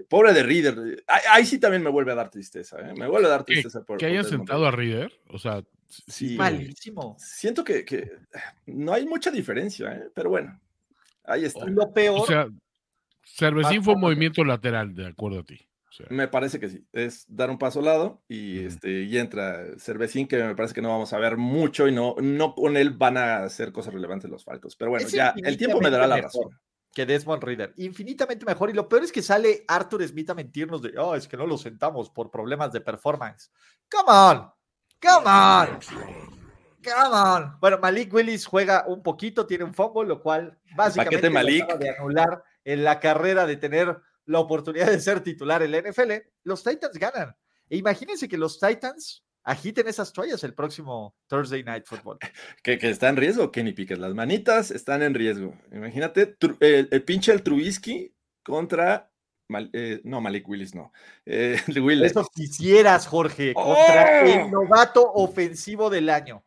Pobre de Reader. Ahí, ahí sí también me vuelve a dar tristeza. ¿eh? Me vuelve a dar Que, tristeza. por- que Desmond sentado a Reader. O sea, Sí, Malísimo. siento que, que no hay mucha diferencia, ¿eh? pero bueno, ahí está. Lo peor, o sea, Cervecín fue un movimiento lateral, de acuerdo a ti. O sea, Me parece que sí. Es dar un paso al lado y, este, y entra Cervecín, que me parece que no vamos a ver mucho y no, no con él van a hacer cosas relevantes los Falcos. Pero bueno, Es ya el tiempo me dará la razón. Que Desmond Reader. Infinitamente mejor. Y lo peor es que sale Arthur Smith a mentirnos de, oh, es que no lo sentamos por problemas de performance. Come on. Come on. Come on. Bueno, Malik Willis juega un poquito, tiene un fumble, lo cual básicamente Malik. acaba de anular en la carrera de tener la oportunidad de ser titular en la NFL. Los Titans ganan. E imagínense que los Titans agiten esas toallas el próximo Thursday Night Football. Que, que está en riesgo, Kenny Pickett. Las manitas están en riesgo. Imagínate tru- el, el pinche el Trubisky contra. Mal- eh, no, Malik Willis, no. Eh, Willis. Eso quisieras, Jorge, contra ¡Oh! el novato ofensivo del año.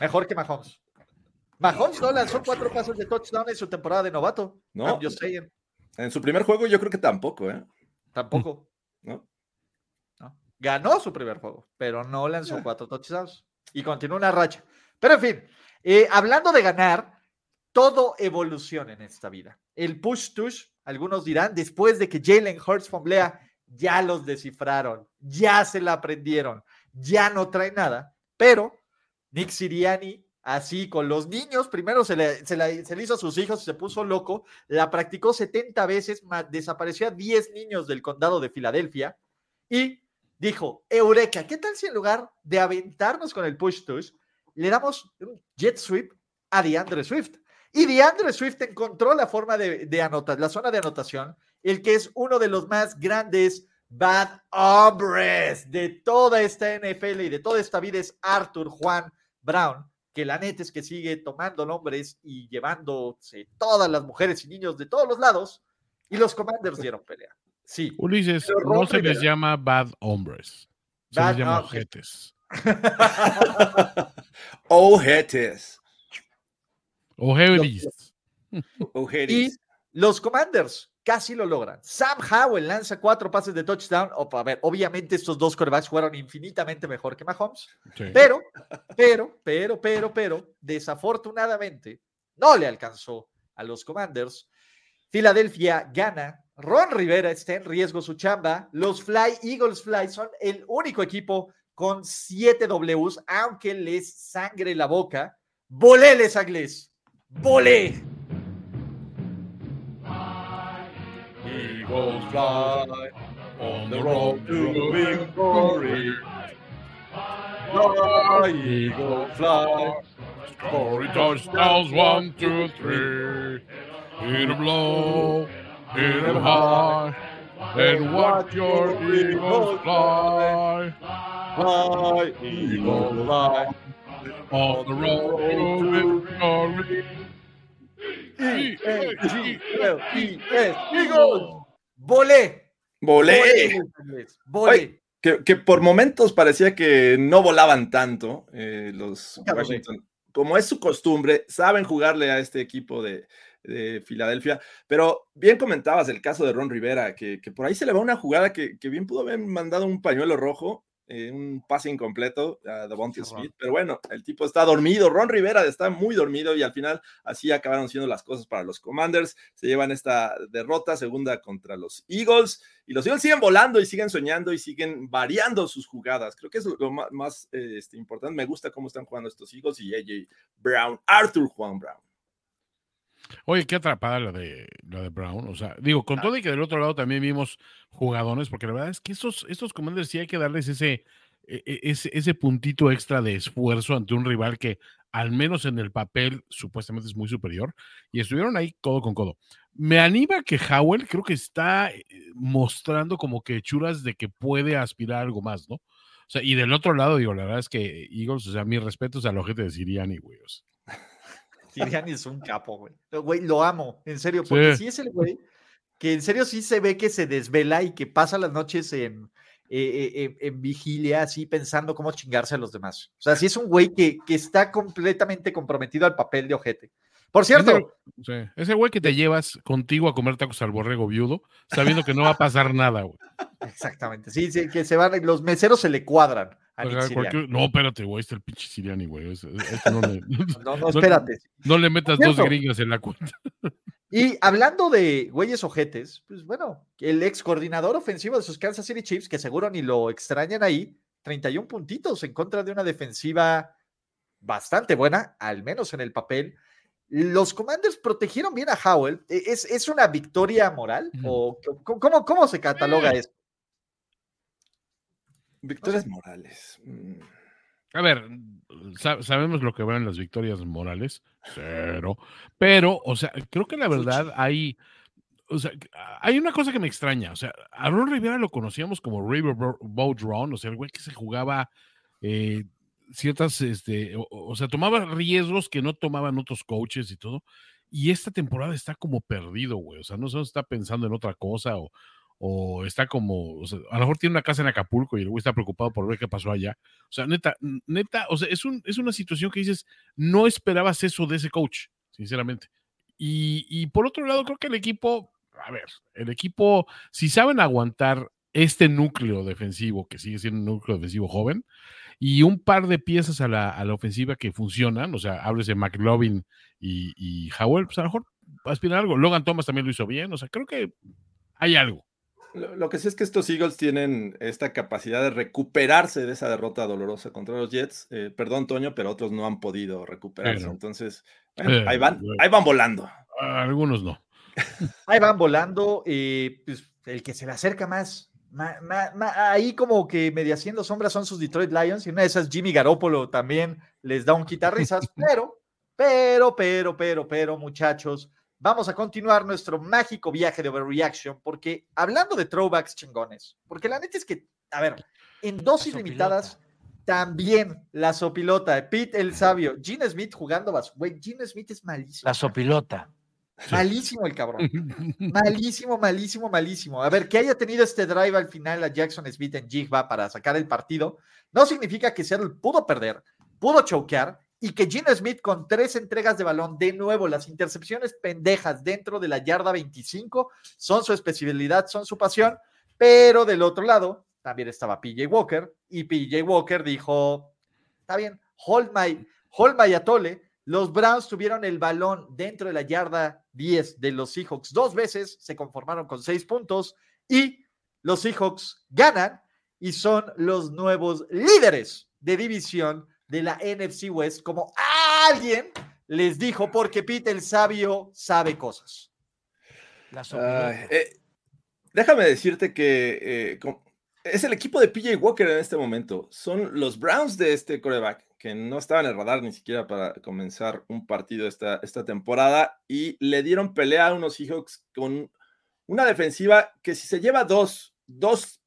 Mejor que Mahomes. Mahomes no lanzó cuatro pasos de touchdown en su temporada de novato. No. Just saying. En su primer juego, yo creo que tampoco, ¿eh? Tampoco. Ganó su primer juego, pero no lanzó cuatro touchdowns. Y continúa una racha. Pero en fin, eh, hablando de ganar, todo evoluciona en esta vida. El push-tush, algunos dirán, después de que Jalen Hurts fomblea, ya los descifraron, ya se la aprendieron, ya no trae nada. Pero Nick Siriani, así con los niños, primero se le, se la- se le hizo a sus hijos y se puso loco, la practicó 70 veces, ma- desapareció a 10 niños del condado de Filadelfia y dijo, Eureka, ¿qué tal si en lugar de aventarnos con el push tush, le damos un jet sweep a DeAndre Swift? Y DeAndre Swift encontró la forma de, de anotar, la zona de anotación, el que es uno de los más grandes bad hombres de toda esta NFL y de toda esta vida es Arthur Juan Brown, que la neta es que sigue tomando nombres y llevándose todas las mujeres y niños de todos los lados, y los Commanders dieron pelea. Sí. Ulises, Pero no Ron se les llama bad hombres. Se Bad les llama ojetes. Ojetes. Ojetes. Ojetes. Y los Commanders casi lo logran. Sam Howell lanza cuatro pases de touchdown. O, a ver, obviamente estos dos quarterbacks fueron infinitamente mejor que Mahomes, Sí. pero, pero, pero, pero, pero, desafortunadamente no le alcanzó a los Commanders. Filadelfia gana. Ron Rivera está en riesgo su chamba. Los Fly Eagles Fly son el único equipo con siete Ws, aunque les sangre la boca. Volé, les Agles. Volé. Eagles fly on the road to victory. Fly, Eagles fly. Scoring touchdowns, one, two, three. Hit 'em low, hit 'em high, and watch your eagles fly Fly, Eagles fly. on the road to victory. E-N-G-L-E-S, Eagles. Volé. Volé. Volé. Que, que por momentos parecía que no volaban tanto eh, los. Washington. Como es su costumbre, saben jugarle a este equipo de, de Filadelfia. Pero bien comentabas el caso de Ron Rivera, que, que por ahí se le va una jugada que, que bien pudo haber mandado un pañuelo rojo, eh, un pase incompleto a Devontae Qué Smith. Pero bueno, el tipo está dormido. Ron Rivera está muy dormido y al final así acabaron siendo las cosas para los Commanders. Se llevan esta derrota, segunda contra los Eagles. Y los Eagles siguen volando y siguen soñando y siguen variando sus jugadas. Creo que es lo más, más, eh, este, importante. Me gusta cómo están jugando estos Eagles y AJ Brown, Arthur Juan Brown. Oye, qué atrapada la de, la de Brown. O sea, digo, con todo y que del otro lado también vimos jugadores, porque la verdad es que esos, estos commanders sí hay que darles ese, e- e- ese, ese puntito extra de esfuerzo ante un rival que, al menos en el papel, supuestamente es muy superior. Y estuvieron ahí codo con codo. Me anima que Howell creo que está eh, mostrando como que churas de que puede aspirar a algo más, ¿no? O sea, y del otro lado, digo, la verdad es que Eagles, o sea, mis respetos al ojete de Siriani, güey. o sea. Sirianni es un capo, güey. Lo- Güey, lo amo, en serio, porque Sí. sí es el güey que en serio sí se ve que se desvela y que pasa las noches en, eh, eh, en- en vigilia, así pensando cómo chingarse a los demás. O sea, sí es un güey que, que está completamente comprometido al papel de ojete. Por cierto, Ese- sí, ese güey que te llevas contigo a comer tacos al borrego viudo, sabiendo que no va a pasar nada, güey. exactamente, sí, sí, que se van, los meseros se le cuadran cualquier- No, espérate, güey, está el pinche Siriani, güey. es- es- este no, le, No, no, espérate. no le metas dos gringas en la cuenta. Y hablando de güeyes ojetes, pues bueno, el ex coordinador ofensivo de sus Kansas City Chiefs, que seguro ni lo extrañan ahí, 31 puntitos en contra de una defensiva bastante buena, al menos en el papel. Los Commanders protegieron bien a Howell. ¿E- ¿Es, es una victoria moral? ¿O cómo, cómo- cómo se cataloga Eh. esto? Victorias Morales. Mm. A ver, sa- sabemos lo que van las victorias morales, cero. Pero, o sea, creo que la verdad hay. O sea, hay una cosa que me extraña. O sea, a Ron Rivera lo conocíamos como Riverboat Ron, o sea, el güey que se jugaba eh, ciertas, este, o, o, sea, tomaba riesgos que no tomaban otros coaches y todo. Y esta temporada está como perdido, güey. O sea, no se está pensando en otra cosa o, o está como, o sea, a lo mejor tiene una casa en Acapulco y el güey está preocupado por ver qué pasó allá. O sea, neta, neta, o sea, es, un, es una situación que dices, no esperabas eso de ese coach, sinceramente. Y, y por otro lado, creo que el equipo, a ver, el equipo, si saben aguantar este núcleo defensivo, que sigue siendo un núcleo defensivo joven, y un par de piezas a la, a la ofensiva que funcionan, o sea, hables de McLovin y, y Howell, pues a lo mejor aspirar algo. Logan Thomas también lo hizo bien, o sea, creo que hay algo. Lo, lo, que sí es que estos Eagles tienen esta capacidad de recuperarse de esa derrota dolorosa contra los Jets. Eh, perdón, Toño, pero otros no han podido recuperarse. Bueno, Entonces, bueno, eh, ahí, van, ahí van volando. Algunos no. ahí van volando. Eh, pues, el que se le acerca más, Ma, ma, ma, ahí como que medio haciendo sombras son sus Detroit Lions y una de esas Jimmy Garoppolo también les da un quitarrisas, pero, pero, pero, pero, pero, muchachos, vamos a continuar nuestro mágico viaje de overreaction porque hablando de throwbacks chingones, porque la neta es que, a ver, en dosis limitadas, también la sopilota, Pete el sabio, Gene Smith jugando, güey, Gene Smith es malísimo. La sopilota. Malísimo el cabrón. malísimo, malísimo, malísimo. A ver, que haya tenido este drive al final a Jackson Smith en Jigba para sacar el partido, no significa que Seattle pudo perder, pudo choquear y que Gino Smith con tres entregas de balón, de nuevo, las intercepciones pendejas dentro de la yarda 25 son su especialidad, son su pasión, pero del otro lado también estaba PJ Walker y PJ Walker dijo, está bien, hold my, hold my atole, los Browns tuvieron el balón dentro de la yarda 10 de los Seahawks dos veces, se conformaron con seis puntos y los Seahawks ganan y son los nuevos líderes de división de la NFC West, como alguien les dijo, porque Pete el sabio sabe cosas. Uh, eh, déjame decirte que eh, es el equipo de PJ Walker en este momento. Son los Browns de este coreback que no estaban en el radar ni siquiera para comenzar un partido esta, esta temporada y le dieron pelea a unos Seahawks con una defensiva que si se lleva dos, dos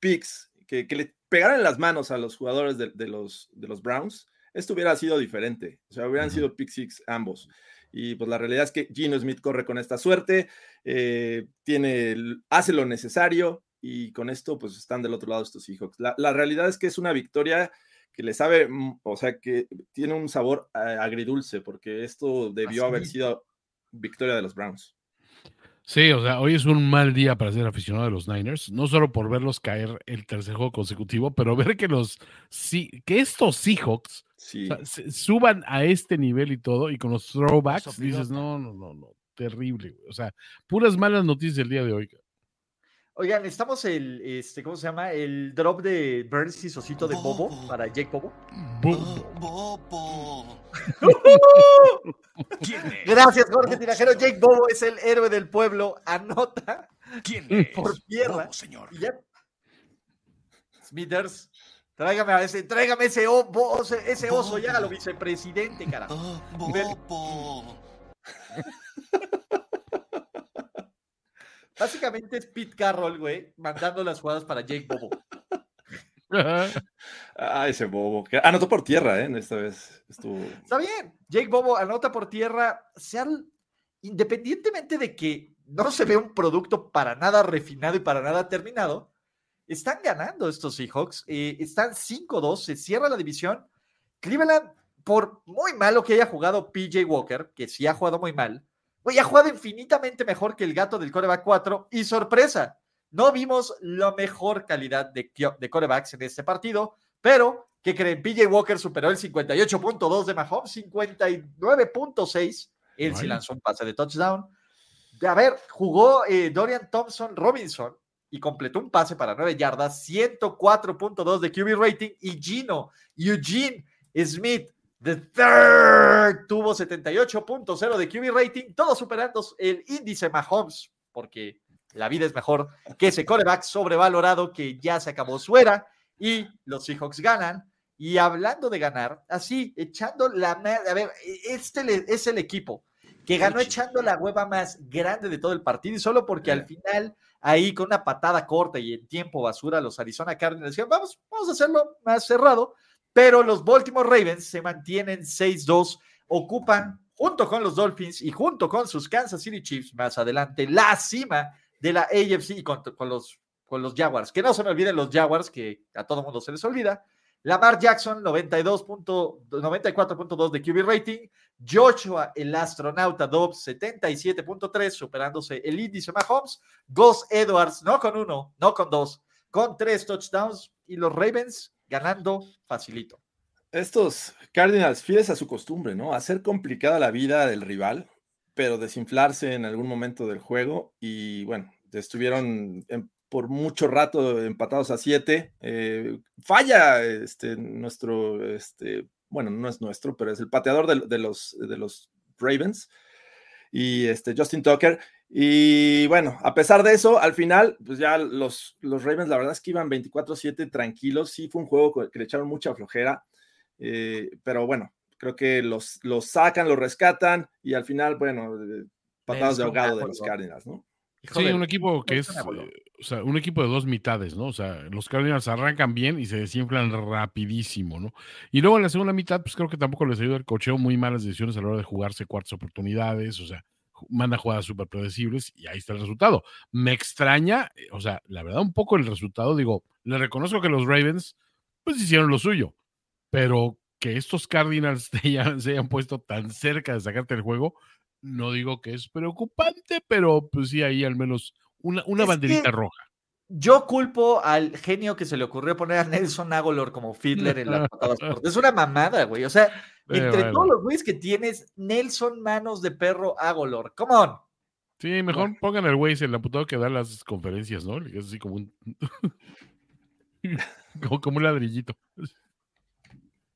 picks que, que le pegaran en las manos a los jugadores de, de, los, de los Browns, esto hubiera sido diferente. O sea, hubieran uh -huh. sido pick six ambos. Y pues la realidad es que Gino Smith corre con esta suerte, eh, tiene, hace lo necesario y con esto pues están del otro lado estos Seahawks. La, la realidad es que es una victoria que le sabe, mm, o sea, que tiene un sabor agridulce, porque esto debió Así haber sido victoria de los Browns. Sí, o sea, hoy es un mal día para ser aficionado de los Niners, no solo por verlos caer el tercer juego consecutivo, pero ver que los sí, que estos Seahawks sí. o sea, suban a este nivel y todo, y con los throwbacks dices, no, no, no, no, terrible. O sea, puras malas noticias el día de hoy. Oigan, estamos el, este, ¿cómo se llama? El drop de Burns y Sosito de Bobo, Bobo. para Jake Bobo. Bobo. Bobo. Gracias, Jorge Tinajero. Jake Bobo es el héroe del pueblo. Anota. ¿Quién es? Por tierra. Bobo, señor. Y ya. Smithers, tráigame a ese, tráigame ese, oso, ese oso, ya lo vicepresidente, carajo. Bobo. Básicamente es Pete Carroll, güey, mandando las jugadas para Jake Bobo. ah, ese Bobo. Anotó por tierra, ¿eh? Esta vez estuvo. Está bien. Jake Bobo anota por tierra. Sea, independientemente de que no se ve un producto para nada refinado y para nada terminado, están ganando estos Seahawks. Eh, están 5-2, se cierra la división. Cleveland, por muy malo que haya jugado PJ Walker, que sí ha jugado muy mal, Güey, ha jugado infinitamente mejor que el gato del coreback 4 y sorpresa, no vimos la mejor calidad de, de corebacks en este partido, pero ¿qué creen? PJ Walker superó el 58.2 de Mahomes, 59.6. Él sí lanzó un pase de touchdown. A ver, jugó eh, Dorian Thompson Robinson y completó un pase para 9 yardas, 104.2 de QB rating y Gino Eugene Smith The Third tuvo 78.0 de QB rating, todo superando el índice Mahomes, porque la vida es mejor que ese coreback sobrevalorado que ya se acabó su era y los Seahawks ganan. Y hablando de ganar, así, echando la... A ver, este es el equipo que ganó echando la hueva más grande de todo el partido y solo porque al final ahí con una patada corta y en tiempo basura los Arizona Cardinals decían, vamos, vamos a hacerlo más cerrado pero los Baltimore Ravens se mantienen 6-2, ocupan junto con los Dolphins y junto con sus Kansas City Chiefs más adelante la cima de la AFC y con, los, con los Jaguars. Que no se me olviden los Jaguars, que a todo mundo se les olvida. Lamar Jackson, 92 punto- 94.2 de QB rating. Joshua, el astronauta Dobbs, 77.3, superándose el índice Mahomes. Gus Edwards, no con uno, no con dos, con tres touchdowns. Y los Ravens ganando facilito. Estos Cardinals, fieles a su costumbre, ¿no? Hacer complicada la vida del rival, pero desinflarse en algún momento del juego. Y bueno, estuvieron por mucho rato empatados a siete. Eh, falla este, nuestro, este, bueno, no es nuestro, pero es el pateador de, de los, de los Ravens y este Justin Tucker. Y bueno, a pesar de eso, al final, pues ya los, los Ravens, la verdad es que iban 24-7 tranquilos. Sí, fue un juego que le echaron mucha flojera. Eh, pero bueno, creo que los, los sacan, los rescatan y al final, bueno, eh, patadas de ahogado de Aguilar. los Cardinals, ¿no? Sí, de- un equipo que es, eh, o sea, un equipo de dos mitades, ¿no? O sea, los Cardinals arrancan bien y se desinflan rapidísimo, ¿no? Y luego en la segunda mitad, pues creo que tampoco les ayuda el cocheo, muy malas decisiones a la hora de jugarse cuartas oportunidades, o sea, manda jugadas súper predecibles y ahí está el resultado. Me extraña, eh, o sea, la verdad, un poco el resultado, digo, le reconozco que los Ravens, pues hicieron lo suyo, pero que estos Cardinals te hayan- se hayan puesto tan cerca de sacarte el juego, no digo que es preocupante, pero pues sí, ahí al menos una, una banderita que- roja. Yo culpo al genio que se le ocurrió poner a Nelson Aguilar como Fiddler en las patadas. Es una mamada, güey. O sea, entre bueno. todos los güeyes que tienes, Nelson Manos de Perro Aguilar. Come on. Sí, mejor pongan el Waze, el amputado que da las conferencias, ¿no? Es así como un. como, como un ladrillito.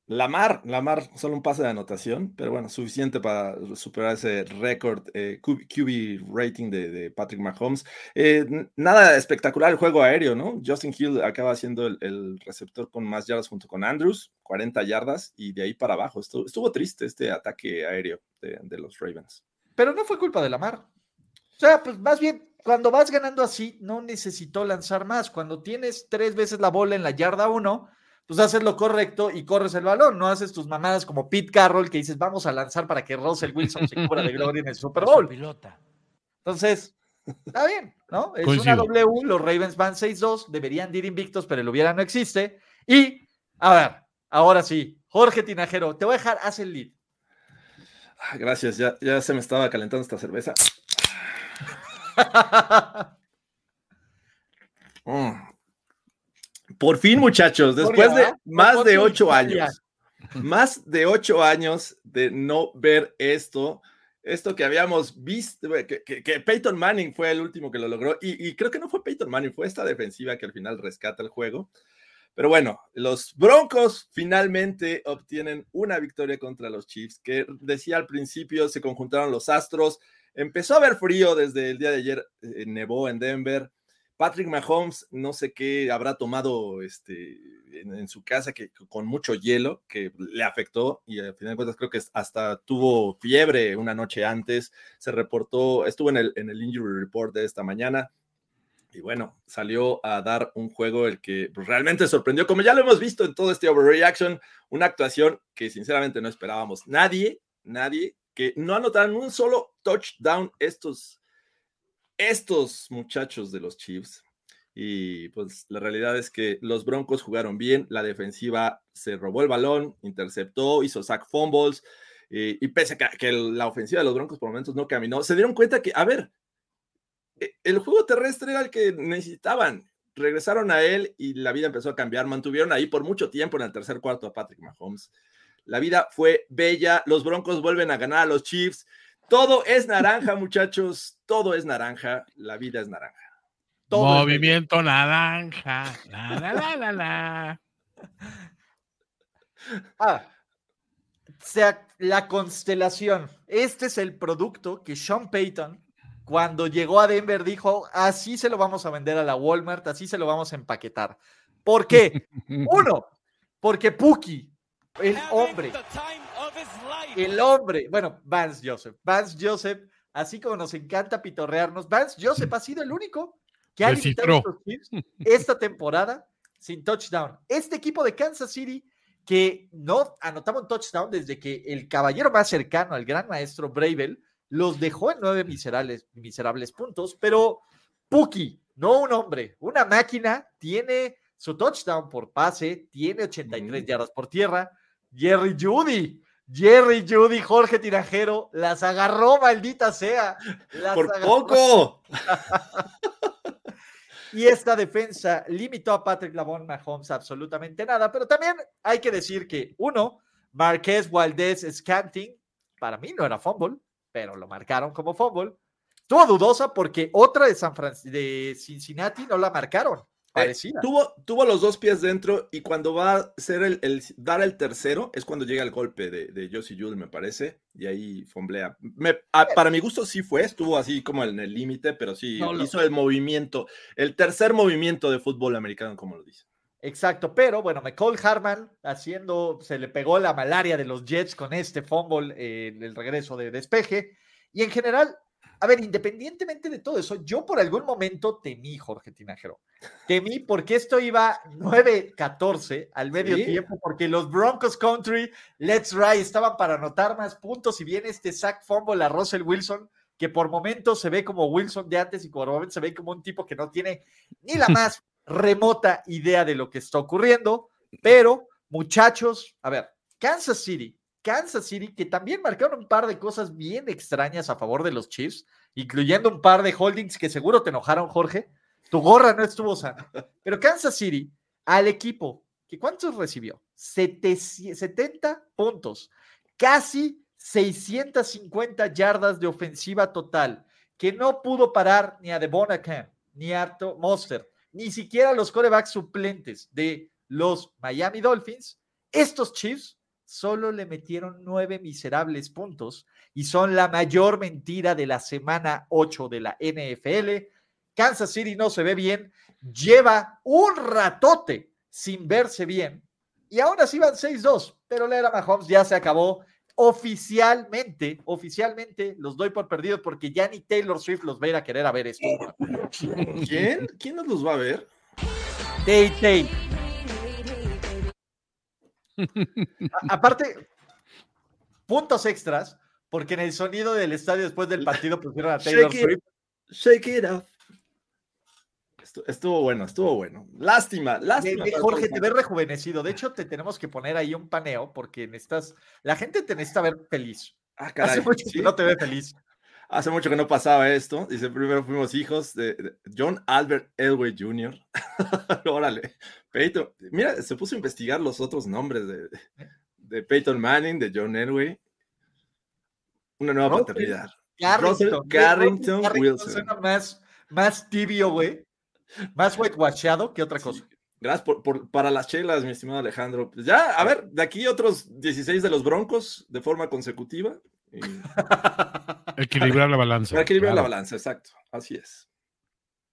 Lamar, Lamar, solo un pase de anotación, pero bueno, suficiente para superar ese récord eh, QB rating de, Patrick Mahomes. Eh, nada espectacular el juego aéreo, ¿no? Justin Hill acaba siendo el, receptor con más yardas junto con Andrews, 40 yardas, y de ahí para abajo. Estuvo, estuvo triste este ataque aéreo de, de los Ravens. Pero no fue culpa de Lamar. O sea, pues más bien, cuando vas ganando así, no necesitó lanzar más. Cuando tienes tres veces la bola en la yarda uno, pues haces lo correcto y corres el balón. No haces tus mamadas como Pete Carroll que dices, vamos a lanzar para que Russell Wilson se cubra de gloria en el Super Bowl. Pilota. Entonces, está bien, ¿no? Es Coincido. una W, los Ravens van 6-2, deberían de ir invictos, pero el hubiera no existe. Y, a ver, ahora sí, Jorge Tinajero, te voy a dejar, haz el lead. Ah, gracias, ya, ya se me estaba calentando esta cerveza. Mm. Por fin, muchachos, después de ¿eh? más de ocho años, más de ocho años de no ver esto, esto que habíamos visto, que, que- que Peyton Manning fue el último que lo logró, y, y creo que no fue Peyton Manning, fue esta defensiva que al final rescata el juego. Pero bueno, los Broncos finalmente obtienen una victoria contra los Chiefs, que decía al principio se conjuntaron los Astros, empezó a haber frío desde el día de ayer, eh, nevó en Denver. Patrick Mahomes, no sé qué habrá tomado este, en, su casa que, con mucho hielo que le afectó y al final de cuentas creo que hasta tuvo fiebre una noche antes, se reportó, estuvo en el, en el injury report de esta mañana y bueno, salió a dar un juego el que realmente sorprendió, como ya lo hemos visto en todo este overreaction, una actuación que sinceramente no esperábamos. Nadie, nadie, que no anotaran un solo touchdown estos, estos muchachos de los Chiefs. Y pues la realidad es que los Broncos jugaron bien, la defensiva se robó el balón, interceptó, hizo sack fumbles, eh, y pese a que, que la ofensiva de los Broncos por momentos no caminó, se dieron cuenta que, a ver, eh, el juego terrestre era el que necesitaban. Regresaron a él y la vida empezó a cambiar. Mantuvieron ahí por mucho tiempo en el tercer cuarto a Patrick Mahomes. La vida fue bella. Los Broncos vuelven a ganar a los Chiefs. Todo es naranja, muchachos. Todo es naranja. La vida es naranja. Todo es Movimiento naranja. La, la, la, la, la. Ah, sea, la constelación. Este es el producto que Sean Payton, cuando llegó a Denver, dijo: así se lo vamos a vender a la Walmart, así se lo vamos a empaquetar. ¿Por qué? Uno, porque Puki, el hombre, el hombre, bueno, Vance Joseph, Vance Joseph, así como nos encanta pitorrearnos, Vance Joseph ha sido el único que ha limitado esta temporada sin touchdown. Este equipo de Kansas City que no anotaba un touchdown desde que el caballero más cercano al gran maestro Bravel los dejó en nueve miserables, miserables puntos, pero Puki, no un hombre, una máquina, tiene su touchdown por pase, tiene 83 yardas por tierra. Jerry Judy, Jerry Judy, Jorge Tinajero, las agarró, maldita sea. las Por agarró. poco. Y esta defensa limitó a Patrick Lavon Mahomes absolutamente nada, pero también hay que decir que uno, Marqués Valdez Scanting, para mí no era fumble, pero lo marcaron como fumble. Estuvo dudosa porque otra de San Fran- de Cincinnati no la marcaron. Parecida. Tuvo, tuvo los dos pies dentro y cuando va a ser el, el- dar el tercero es cuando llega el golpe de, de Josie me parece, y ahí fomblea. Me- a- para mi gusto sí fue, estuvo así como en el límite, pero sí No, lo- hizo el movimiento, el tercer movimiento de fútbol americano, como lo dice. Exacto, pero bueno, McCall Harman haciendo, se le pegó la malaria de los Jets con este fumble eh, en el regreso de despeje. Y en general, a ver, independientemente de todo eso, yo por algún momento temí, Jorge Tinajero. Temí porque esto iba 9-14 al medio Sí. tiempo, porque los Broncos Country, Let's Ride, estaban para anotar más puntos. Y viene este sack fumble a Russell Wilson, que por momentos se ve como Wilson de antes y por momentos se ve como un tipo que no tiene ni la más remota idea de lo que está ocurriendo. Pero, muchachos, a ver, Kansas City, Kansas City, que también marcaron un par de cosas bien extrañas a favor de los Chiefs, incluyendo un par de holdings que seguro te enojaron, Jorge. Tu gorra no estuvo sana. Pero Kansas City, al equipo, que ¿cuántos recibió? 700 70 puntos, casi 650 yardas de ofensiva total, que no pudo parar ni a Devon Camp, ni a Arto Monster, ni siquiera los corebacks suplentes de los Miami Dolphins. Estos Chiefs solo le metieron nueve miserables puntos y son la mayor mentira de la semana 8 de la NFL. Kansas City no se ve bien, lleva un ratote sin verse bien y ahora sí van 6-2, pero la era Mahomes ya se acabó. Oficialmente, oficialmente los doy por perdidos porque ya ni Taylor Swift los va a ir a querer a ver esto. ¿Quién? ¿Quién nos los va a ver? Tay Tay. A- aparte, puntos extras, porque en el sonido del estadio después del partido pusieron a Taylor Shake it. Shake it. Estu- Estuvo bueno, estuvo bueno. Lástima, lástima. Jorge, te ves rejuvenecido. De hecho, te tenemos que poner ahí un paneo porque necesitas. La gente te necesita ver feliz. Ah, caray, Hace mucho ¿sí? que no te ve feliz. Hace mucho que no pasaba esto. Dice, primero fuimos hijos de, John Albert Elway Jr. Órale. Peyton, mira, se puso a investigar los otros nombres de, de Peyton Manning, de John Elway. Una nueva paternidad. Carrington, güey, Carrington Russell Wilson. suena más, más tibio, güey. Más whitewashado que otra cosa. Gracias por, por- para las chelas, mi estimado Alejandro. Pues ya, a ver, de aquí otros 16 de los Broncos de forma consecutiva. y- Equilibrar la balanza. para equilibrar la balanza, exacto. Así es.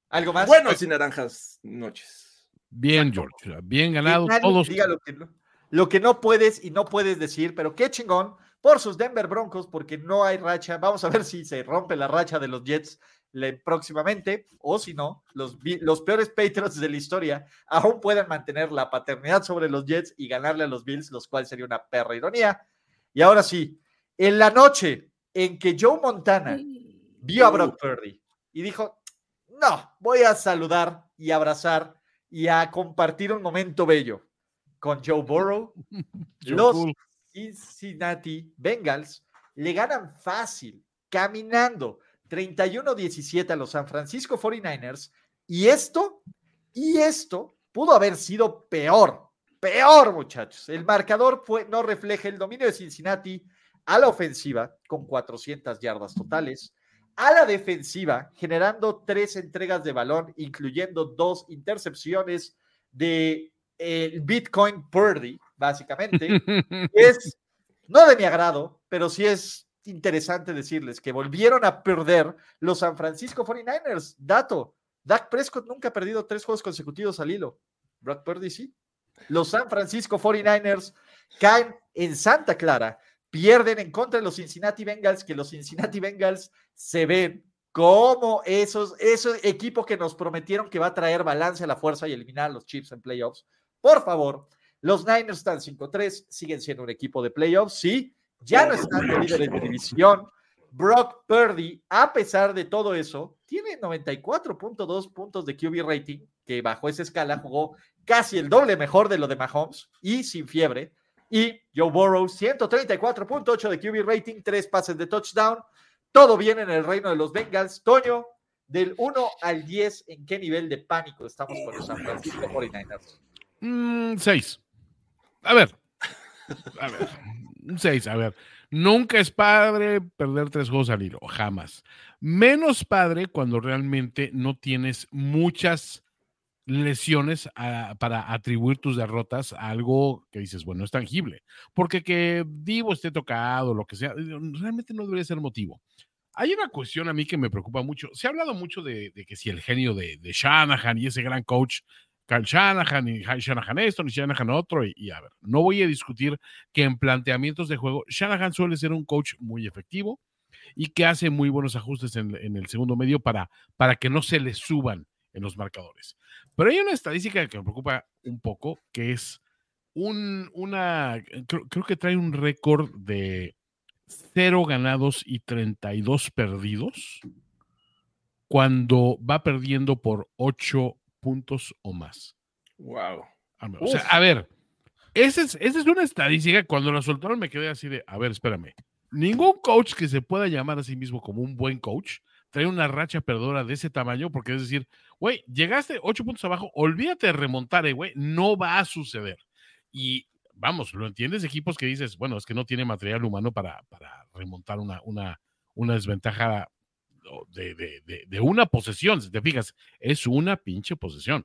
¿Algo más? Buenos y naranjas noches. Bien, George. Bien ganado. Nadie Todos. diga lo que, no, lo que no puedes y no puedes decir, pero qué chingón por sus Denver Broncos, porque no hay racha. Vamos a ver si se rompe la racha de los Jets le- próximamente, o si no, los, los peores Patriots de la historia aún pueden mantener la paternidad sobre los Jets y ganarle a los Bills, los cuales sería una perra ironía. Y ahora sí, en la noche en que Joe Montana vio a Brock Purdy y dijo, no, voy a saludar y abrazar y a compartir un momento bello con Joe Burrow. Los. Cincinnati Bengals le ganan fácil, caminando 31-17 a los San Francisco 49ers. Y esto, y esto pudo haber sido peor, peor, muchachos. El marcador fue, no refleja el dominio de Cincinnati a la ofensiva con 400 yardas totales, a la defensiva generando tres entregas de balón, incluyendo dos intercepciones de el Bitcoin Purdy, básicamente es no de mi agrado, pero sí es interesante decirles que volvieron a perder los San Francisco 49ers. Dato, Dak Prescott nunca ha perdido tres juegos consecutivos al hilo. Brock Purdy sí. Los San Francisco 49ers caen en Santa Clara, pierden en contra de los Cincinnati Bengals, que los Cincinnati Bengals se ven como esos, esos equipo que nos prometieron que va a traer balance a la fuerza y eliminar a los Chiefs en playoffs. Por favor, Los Niners están 5-3, siguen siendo un equipo de playoffs, sí, ya no están de líderes de división. Brock Purdy, a pesar de todo eso, tiene 94.2 puntos de QB rating, que bajo esa escala jugó casi el doble mejor de lo de Mahomes y sin fiebre. Y Joe Burrow, 134.8 de QB rating, tres pases de touchdown. Todo bien en el reino de los Bengals. Toño, del 1 al 10, ¿en qué nivel de pánico estamos con los San Francisco 49ers? Mm, seis. A ver. A ver. Un seis, a ver. Nunca es padre perder tres juegos al hilo, jamás. Menos padre cuando realmente no tienes muchas lesiones para atribuir tus derrotas a algo que dices, bueno, es tangible. Porque que Divo esté tocado, lo que sea, realmente no debería ser motivo. Hay una cuestión a mí que me preocupa mucho. Se ha hablado mucho de, que si el genio de, Shanahan y ese gran coach, Carl Shanahan y Shanahan esto, y Shanahan otro, y, y a ver, no voy a discutir que en planteamientos de juego, Shanahan suele ser un coach muy efectivo y que hace muy buenos ajustes en, en el segundo medio para, para que no se le suban en los marcadores. Pero hay una estadística que me preocupa un poco, que es un, una, creo, creo que trae un récord de 0 ganados y 32 perdidos cuando va perdiendo por 8 puntos o más. Wow. O sea, a ver, esa es, esa es una estadística. Cuando la soltaron me quedé así de, a ver, espérame. Ningún coach que se pueda llamar a sí mismo como un buen coach trae una racha perdedora de ese tamaño, porque es decir, güey, llegaste ocho puntos abajo, olvídate de remontar, eh, güey, no va a suceder. Y vamos, lo entiendes, equipos que dices, bueno, es que no tiene material humano para, para remontar una, una, una desventaja de, de, de, una posesión, si te fijas, es una pinche posesión.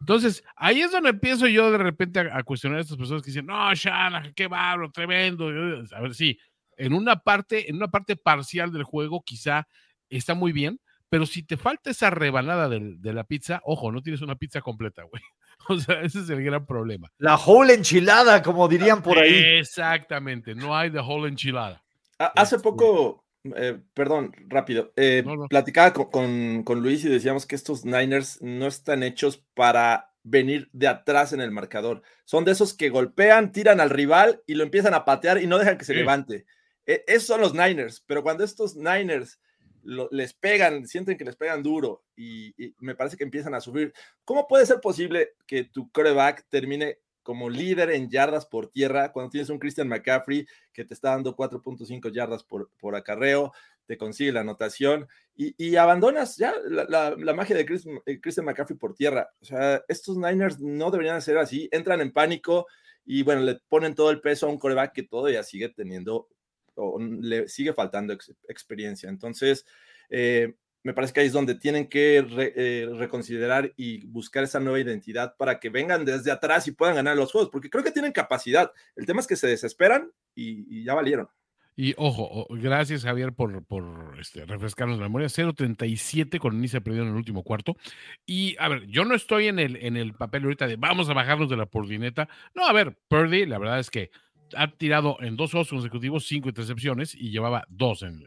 Entonces, ahí es donde empiezo yo de repente a, a, cuestionar a estas personas que dicen, no, Shanahan, qué bárbaro, tremendo. A ver, sí, en una parte, en una parte parcial del juego quizá está muy bien, pero si te falta esa rebanada de, de la pizza, ojo, no tienes una pizza completa, güey. O sea, ese es el gran problema. La whole enchilada, como dirían por ahí. Exactamente, no hay the whole enchilada. Hace poco, eh, perdón, rápido, eh, no, no. platicaba con, con, con, Luis y decíamos que estos Niners no están hechos para venir de atrás en el marcador. Son de esos que golpean, tiran al rival y lo empiezan a patear y no dejan que se sí. levante. Eh, esos son los Niners, pero cuando estos Niners les pegan, sienten que les pegan duro y, me parece que empiezan a subir. ¿Cómo puede ser posible que tu coreback termine como líder en yardas por tierra cuando tienes un Christian McCaffrey que te está dando 4.5 yardas por, por acarreo, te consigue la anotación y, abandonas ya la, la, la magia de Chris, eh, Christian McCaffrey por tierra? O sea, estos Niners no deberían ser así, entran en pánico y bueno, le ponen todo el peso a un coreback que todavía sigue teniendo o le sigue faltando ex, experiencia. Entonces, eh, me parece que ahí es donde tienen que eh, reconsiderar y buscar esa nueva identidad para que vengan desde atrás y puedan ganar los juegos, porque creo que tienen capacidad. El tema es que se desesperan y, ya valieron. Y ojo, gracias Javier por, por este, refrescarnos la memoria. 0.37 con Nice perdió en el último cuarto. Y a ver, yo no estoy en el, en el papel ahorita de vamos a bajarnos de la pordineta. No, a ver, Purdy, la verdad es que ha tirado en dos juegos consecutivos cinco intercepciones y llevaba dos en,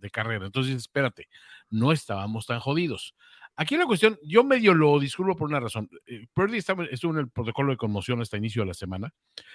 de carrera. Entonces, espérate, no estábamos tan jodidos. Aquí la cuestión, yo medio lo disculpo por una razón. Eh, Purdy estuvo en el protocolo de conmoción hasta inicio de la semana,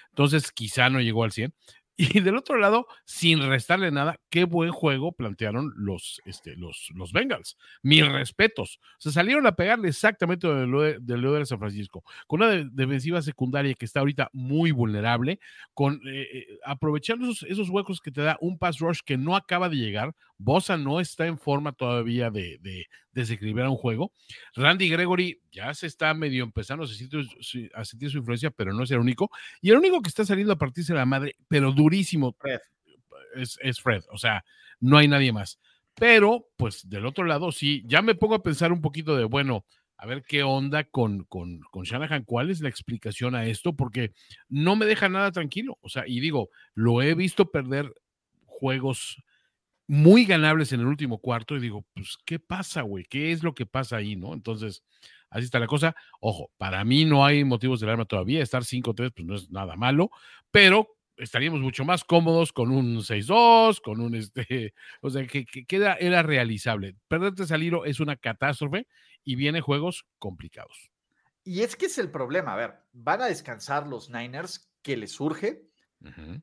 entonces quizá no llegó al 100. Y del otro lado, sin restarle nada, qué buen juego plantearon los, este, los, los Bengals. Mis respetos. Se salieron a pegarle exactamente del de, Leo de San Francisco, con una de, defensiva secundaria que está ahorita muy vulnerable, con eh, aprovechando esos, esos, huecos que te da un pass rush que no acaba de llegar. Bosa no está en forma todavía de desequilibrar un juego. Randy Gregory ya se está medio empezando a sentir, a sentir, su influencia, pero no es el único. Y el único que está saliendo a partirse la madre, pero durísimo, Fred. Es, es, Fred. O sea, no hay nadie más. Pero, pues, del otro lado, sí, ya me pongo a pensar un poquito de, bueno, a ver qué onda con, con, con Shanahan, cuál es la explicación a esto, porque no me deja nada tranquilo. O sea, y digo, lo he visto perder juegos muy ganables en el último cuarto y digo, pues, ¿qué pasa, güey? ¿Qué es lo que pasa ahí, no? Entonces, así está la cosa. Ojo, para mí no hay motivos de alarma todavía. Estar 5-3, pues no es nada malo, pero estaríamos mucho más cómodos con un 6-2, con un este, o sea, que, que, era, era, realizable. Perderte Saliro es una catástrofe y viene juegos complicados. Y es que es el problema. A ver, van a descansar los Niners, que les surge,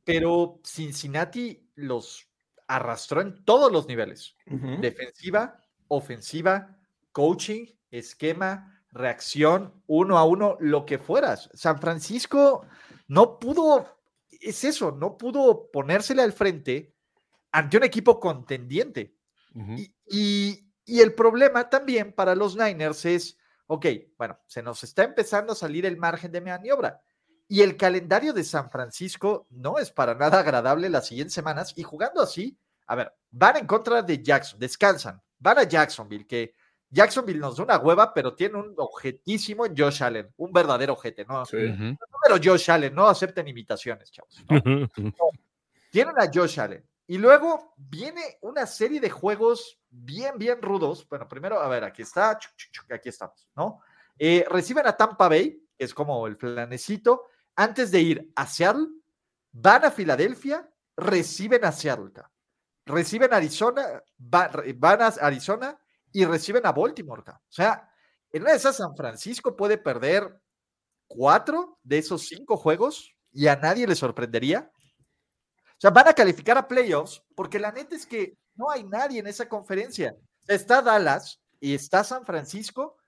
pero Cincinnati los arrastró en todos los niveles. Defensiva, ofensiva, coaching, esquema, reacción, uno a uno, lo que fueras. San Francisco no pudo, es eso, no pudo ponérsele al frente ante un equipo contendiente. Y- y el problema también para los Niners es, ok, bueno, se nos está empezando a salir el margen de maniobra. Y el calendario de San Francisco no es para nada agradable las siguientes semanas. Y jugando así, a ver, van en contra de Jackson, descansan, van a Jacksonville, que Jacksonville nos da una hueva, pero tiene un objetísimo en Josh Allen, un verdadero ojete, ¿no? Sí. Pero Josh Allen, no acepten imitaciones, chavos. ¿no? tienen a Josh Allen. Y luego viene una serie de juegos bien, bien rudos. Bueno, primero, a ver, aquí está, aquí estamos, ¿no? Eh, reciben a Tampa Bay, que es como el flanecito, antes de ir a Seattle, van a Filadelfia, reciben a Seattle, reciben a Arizona, van a Arizona y reciben a Baltimore. O sea, en una de esas San Francisco puede perder cuatro de esos cinco juegos y a nadie le sorprendería. O sea, van a calificar a playoffs porque la neta es que no hay nadie en esa conferencia. Está Dallas y está San Francisco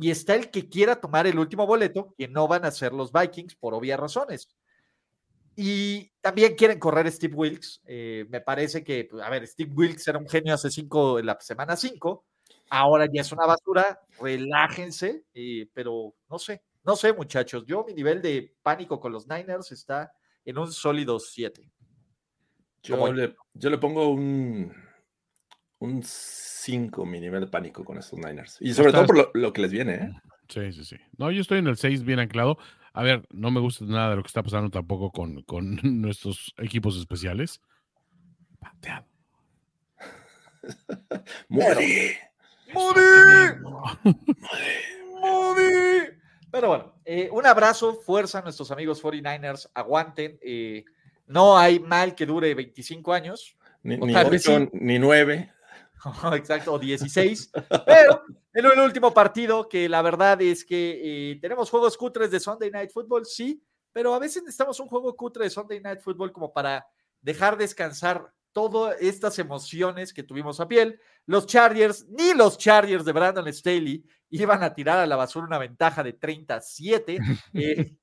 y está el que quiera tomar el último boleto, que no van a ser los Vikings por obvias razones. Y también quieren correr Steve Wilkes. eh, me parece que, pues, a ver, Steve Wilkes era un genio hace cinco, en la semana 5. Ahora ya es una basura. Relájense, eh, pero no sé, no sé, muchachos. Yo, mi nivel de pánico con los Niners está en un sólido 7. Yo le, yo le pongo un un 5 mi nivel de pánico con estos Niners. Y sobre todo por lo, lo que les viene, ¿eh? Sí, sí, sí. No, yo estoy en el 6 bien anclado. A ver, no me gusta nada de lo que está pasando tampoco con, con nuestros equipos especiales. Pateado. ¡Muere! ¡Moody! ¡Moody! Pero bueno, eh, un abrazo, fuerza a nuestros amigos 49ers, aguanten. eh, no hay mal que dure 25 años, Ni, ni sí. ni nueve. exacto, o 16, pero en el último partido, que la verdad es que eh, tenemos juegos cutres de Sunday Night Football, sí, pero a veces necesitamos un juego cutre de Sunday Night Football como para dejar descansar todas estas emociones que tuvimos a piel. Los Chargers, ni los Chargers de Brandon Staley iban a tirar a la basura una ventaja de 37.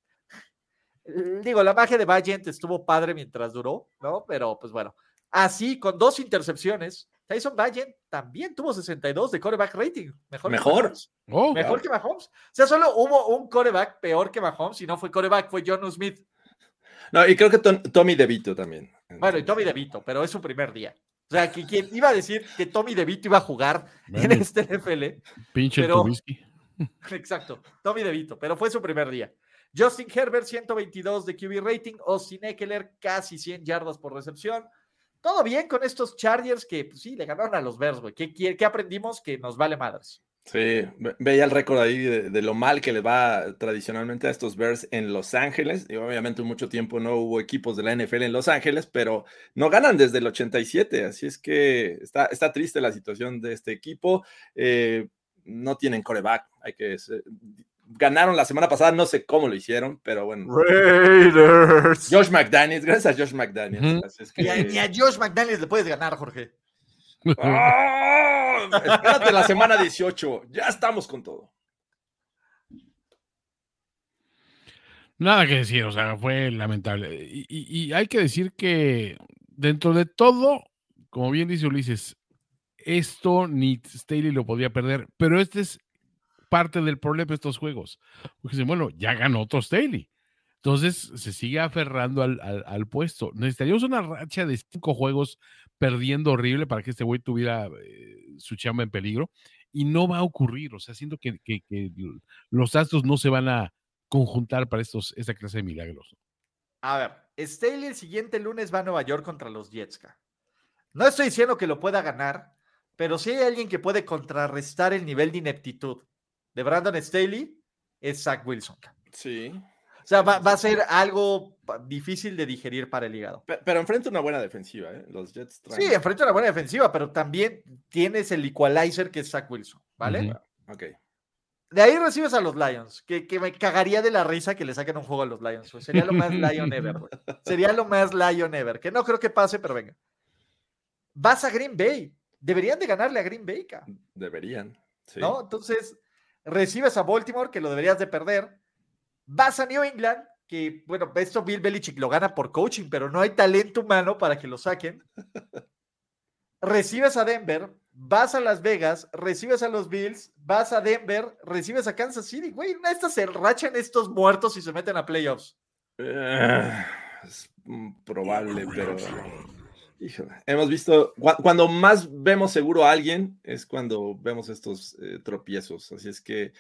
Eh, digo, la magia de Valiant estuvo padre mientras duró, ¿no? Pero pues bueno, así con dos intercepciones, Tyson Valiant también tuvo 62 de coreback rating. Mejor. que Mejor. Mahomes. Oh, Mejor que Mahomes. O sea, solo hubo un coreback peor que Mahomes y no fue coreback, fue John Smith. No, y creo que Tom- Tommy DeVito también. Bueno, y Tommy DeVito, pero es su primer día. O sea, que quien iba a decir que Tommy DeVito iba a jugar en este NFL. pinche pero- Trubisky. Exacto, Tommy DeVito, pero fue su primer día. Justin Herbert, 122 de QB rating. Austin Eckler, casi 100 yardas por recepción. Todo bien con estos Chargers que, pues sí, le ganaron a los Bears, güey. ¿Qué, qué aprendimos? Que nos vale madres. Sí, ve- veía el récord ahí de, lo mal que le va tradicionalmente a estos Bears en Los Ángeles. Y obviamente mucho tiempo no hubo equipos de la NFL en Los Ángeles, pero no ganan desde el 87. Así es que está, está triste la situación de este equipo. Eh, no tienen coreback. Hay que ganaron la semana pasada, no sé cómo lo hicieron, pero bueno. Raiders. Josh McDaniels, gracias a Josh McDaniels. Es que- Ni a, ni a Josh McDaniels le puedes ganar, Jorge. ¡Ah! Espérate la semana 18. Ya estamos con todo. Nada que decir, o sea, fue lamentable. Y, y- y hay que decir que dentro de todo, como bien dice Ulises, esto ni Staley lo podía perder, pero este es parte del problema de estos juegos. Porque bueno, ya ganó otro Staley. Entonces se sigue aferrando al, al- puesto. Necesitaríamos una racha de cinco juegos perdiendo horrible para que este güey tuviera eh, su chamba en peligro. Y no va a ocurrir. O sea, siento que, que- que los astros no se van a conjuntar para estos, esta clase de milagros. A ver, Staley el siguiente lunes va a Nueva York contra los Jets. No estoy diciendo que lo pueda ganar, pero si hay alguien que puede contrarrestar el nivel de ineptitud de Brandon Staley, es Zach Wilson. Sí. O sea, va, va a ser algo difícil de digerir para el hígado. Pe- Pero enfrenta una buena defensiva, ¿eh? Los Jets traen- Sí, enfrenta una buena defensiva, pero también tienes el equalizer que es Zach Wilson, ¿vale? Ok. De ahí recibes a los Lions, que, que me cagaría de la risa que le saquen un juego a los Lions. Sería lo más Lion ever, güey. Sería lo más Lion ever, que no creo que pase, pero venga. Vas a Green Bay. Deberían de ganarle a Green Bay, ca, Deberían. sí. ¿no? Entonces, recibes a Baltimore, que lo deberías de perder. Vas a New England, que, bueno, esto Bill Belichick lo gana por coaching, pero no hay talento humano para que lo saquen. Recibes a Denver, vas a Las Vegas, recibes a los Bills, vas a Denver, recibes a Kansas City. Güey, una de estas se rachan estos muertos y se meten a playoffs. Eh, es probable, pero. Híjole, hemos visto. cua- Cuando más vemos seguro a alguien es cuando vemos estos eh, tropiezos. Así es que.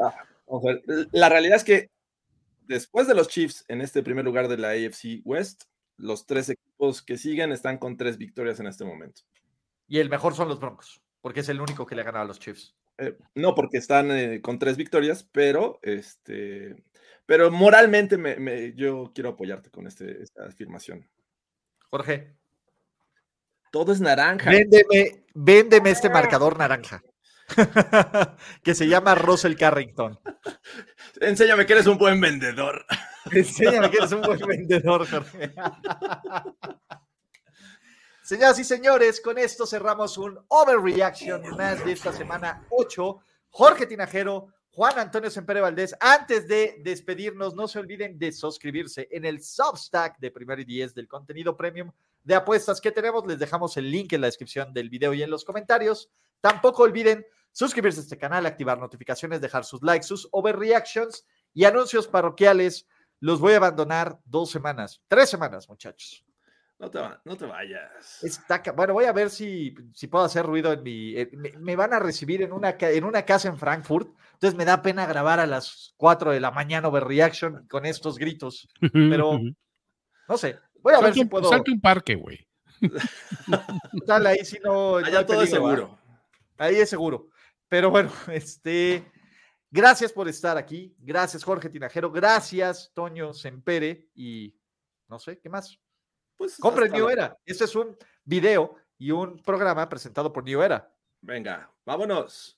ah, vamos a ver. La realidad es que después de los Chiefs en este primer lugar de la AFC West, los tres equipos que siguen están con tres victorias en este momento. Y el mejor son los Broncos, porque es el único que le ha ganado a los Chiefs. Eh, no porque están eh, con tres victorias, pero este, pero moralmente me- me- yo quiero apoyarte con este, esta afirmación. Jorge, Todo es naranja. véndeme, véndeme este marcador naranja. que se llama Russell Carrington. Enséñame que eres un buen vendedor. Enséñame que eres un buen vendedor, Jorge. Señoras y señores, con esto cerramos un overreaction más de esta semana 8. Jorge Tinajero, Juan Antonio Sempere Valdés. Antes de despedirnos, no se olviden de suscribirse en el Substack de Primero y Diez del contenido premium de apuestas que tenemos. Les dejamos el link en la descripción del video y en los comentarios. Tampoco olviden suscribirse a este canal, activar notificaciones, dejar sus likes, sus overreactions y anuncios parroquiales. Los voy a abandonar dos semanas, tres semanas, muchachos. No te, no te vayas. Está bueno, voy a ver si, si puedo hacer ruido en mi. eh, me, me van a recibir en una, en una casa en Frankfurt. Entonces me da pena grabar a las 4 de la mañana overreaction con estos gritos. Pero no sé. Voy a ver Salte si un, puedo. salte un parque, güey. Tal ahí si no. Allá todo es seguro. Ahí es seguro. Pero bueno, este. Gracias por estar aquí. Gracias, Jorge Tinajero. Gracias, Toño Sempere. Y no sé, ¿qué más? Pues Compren New Era. Este es un video y un programa presentado por New Era. Venga, vámonos.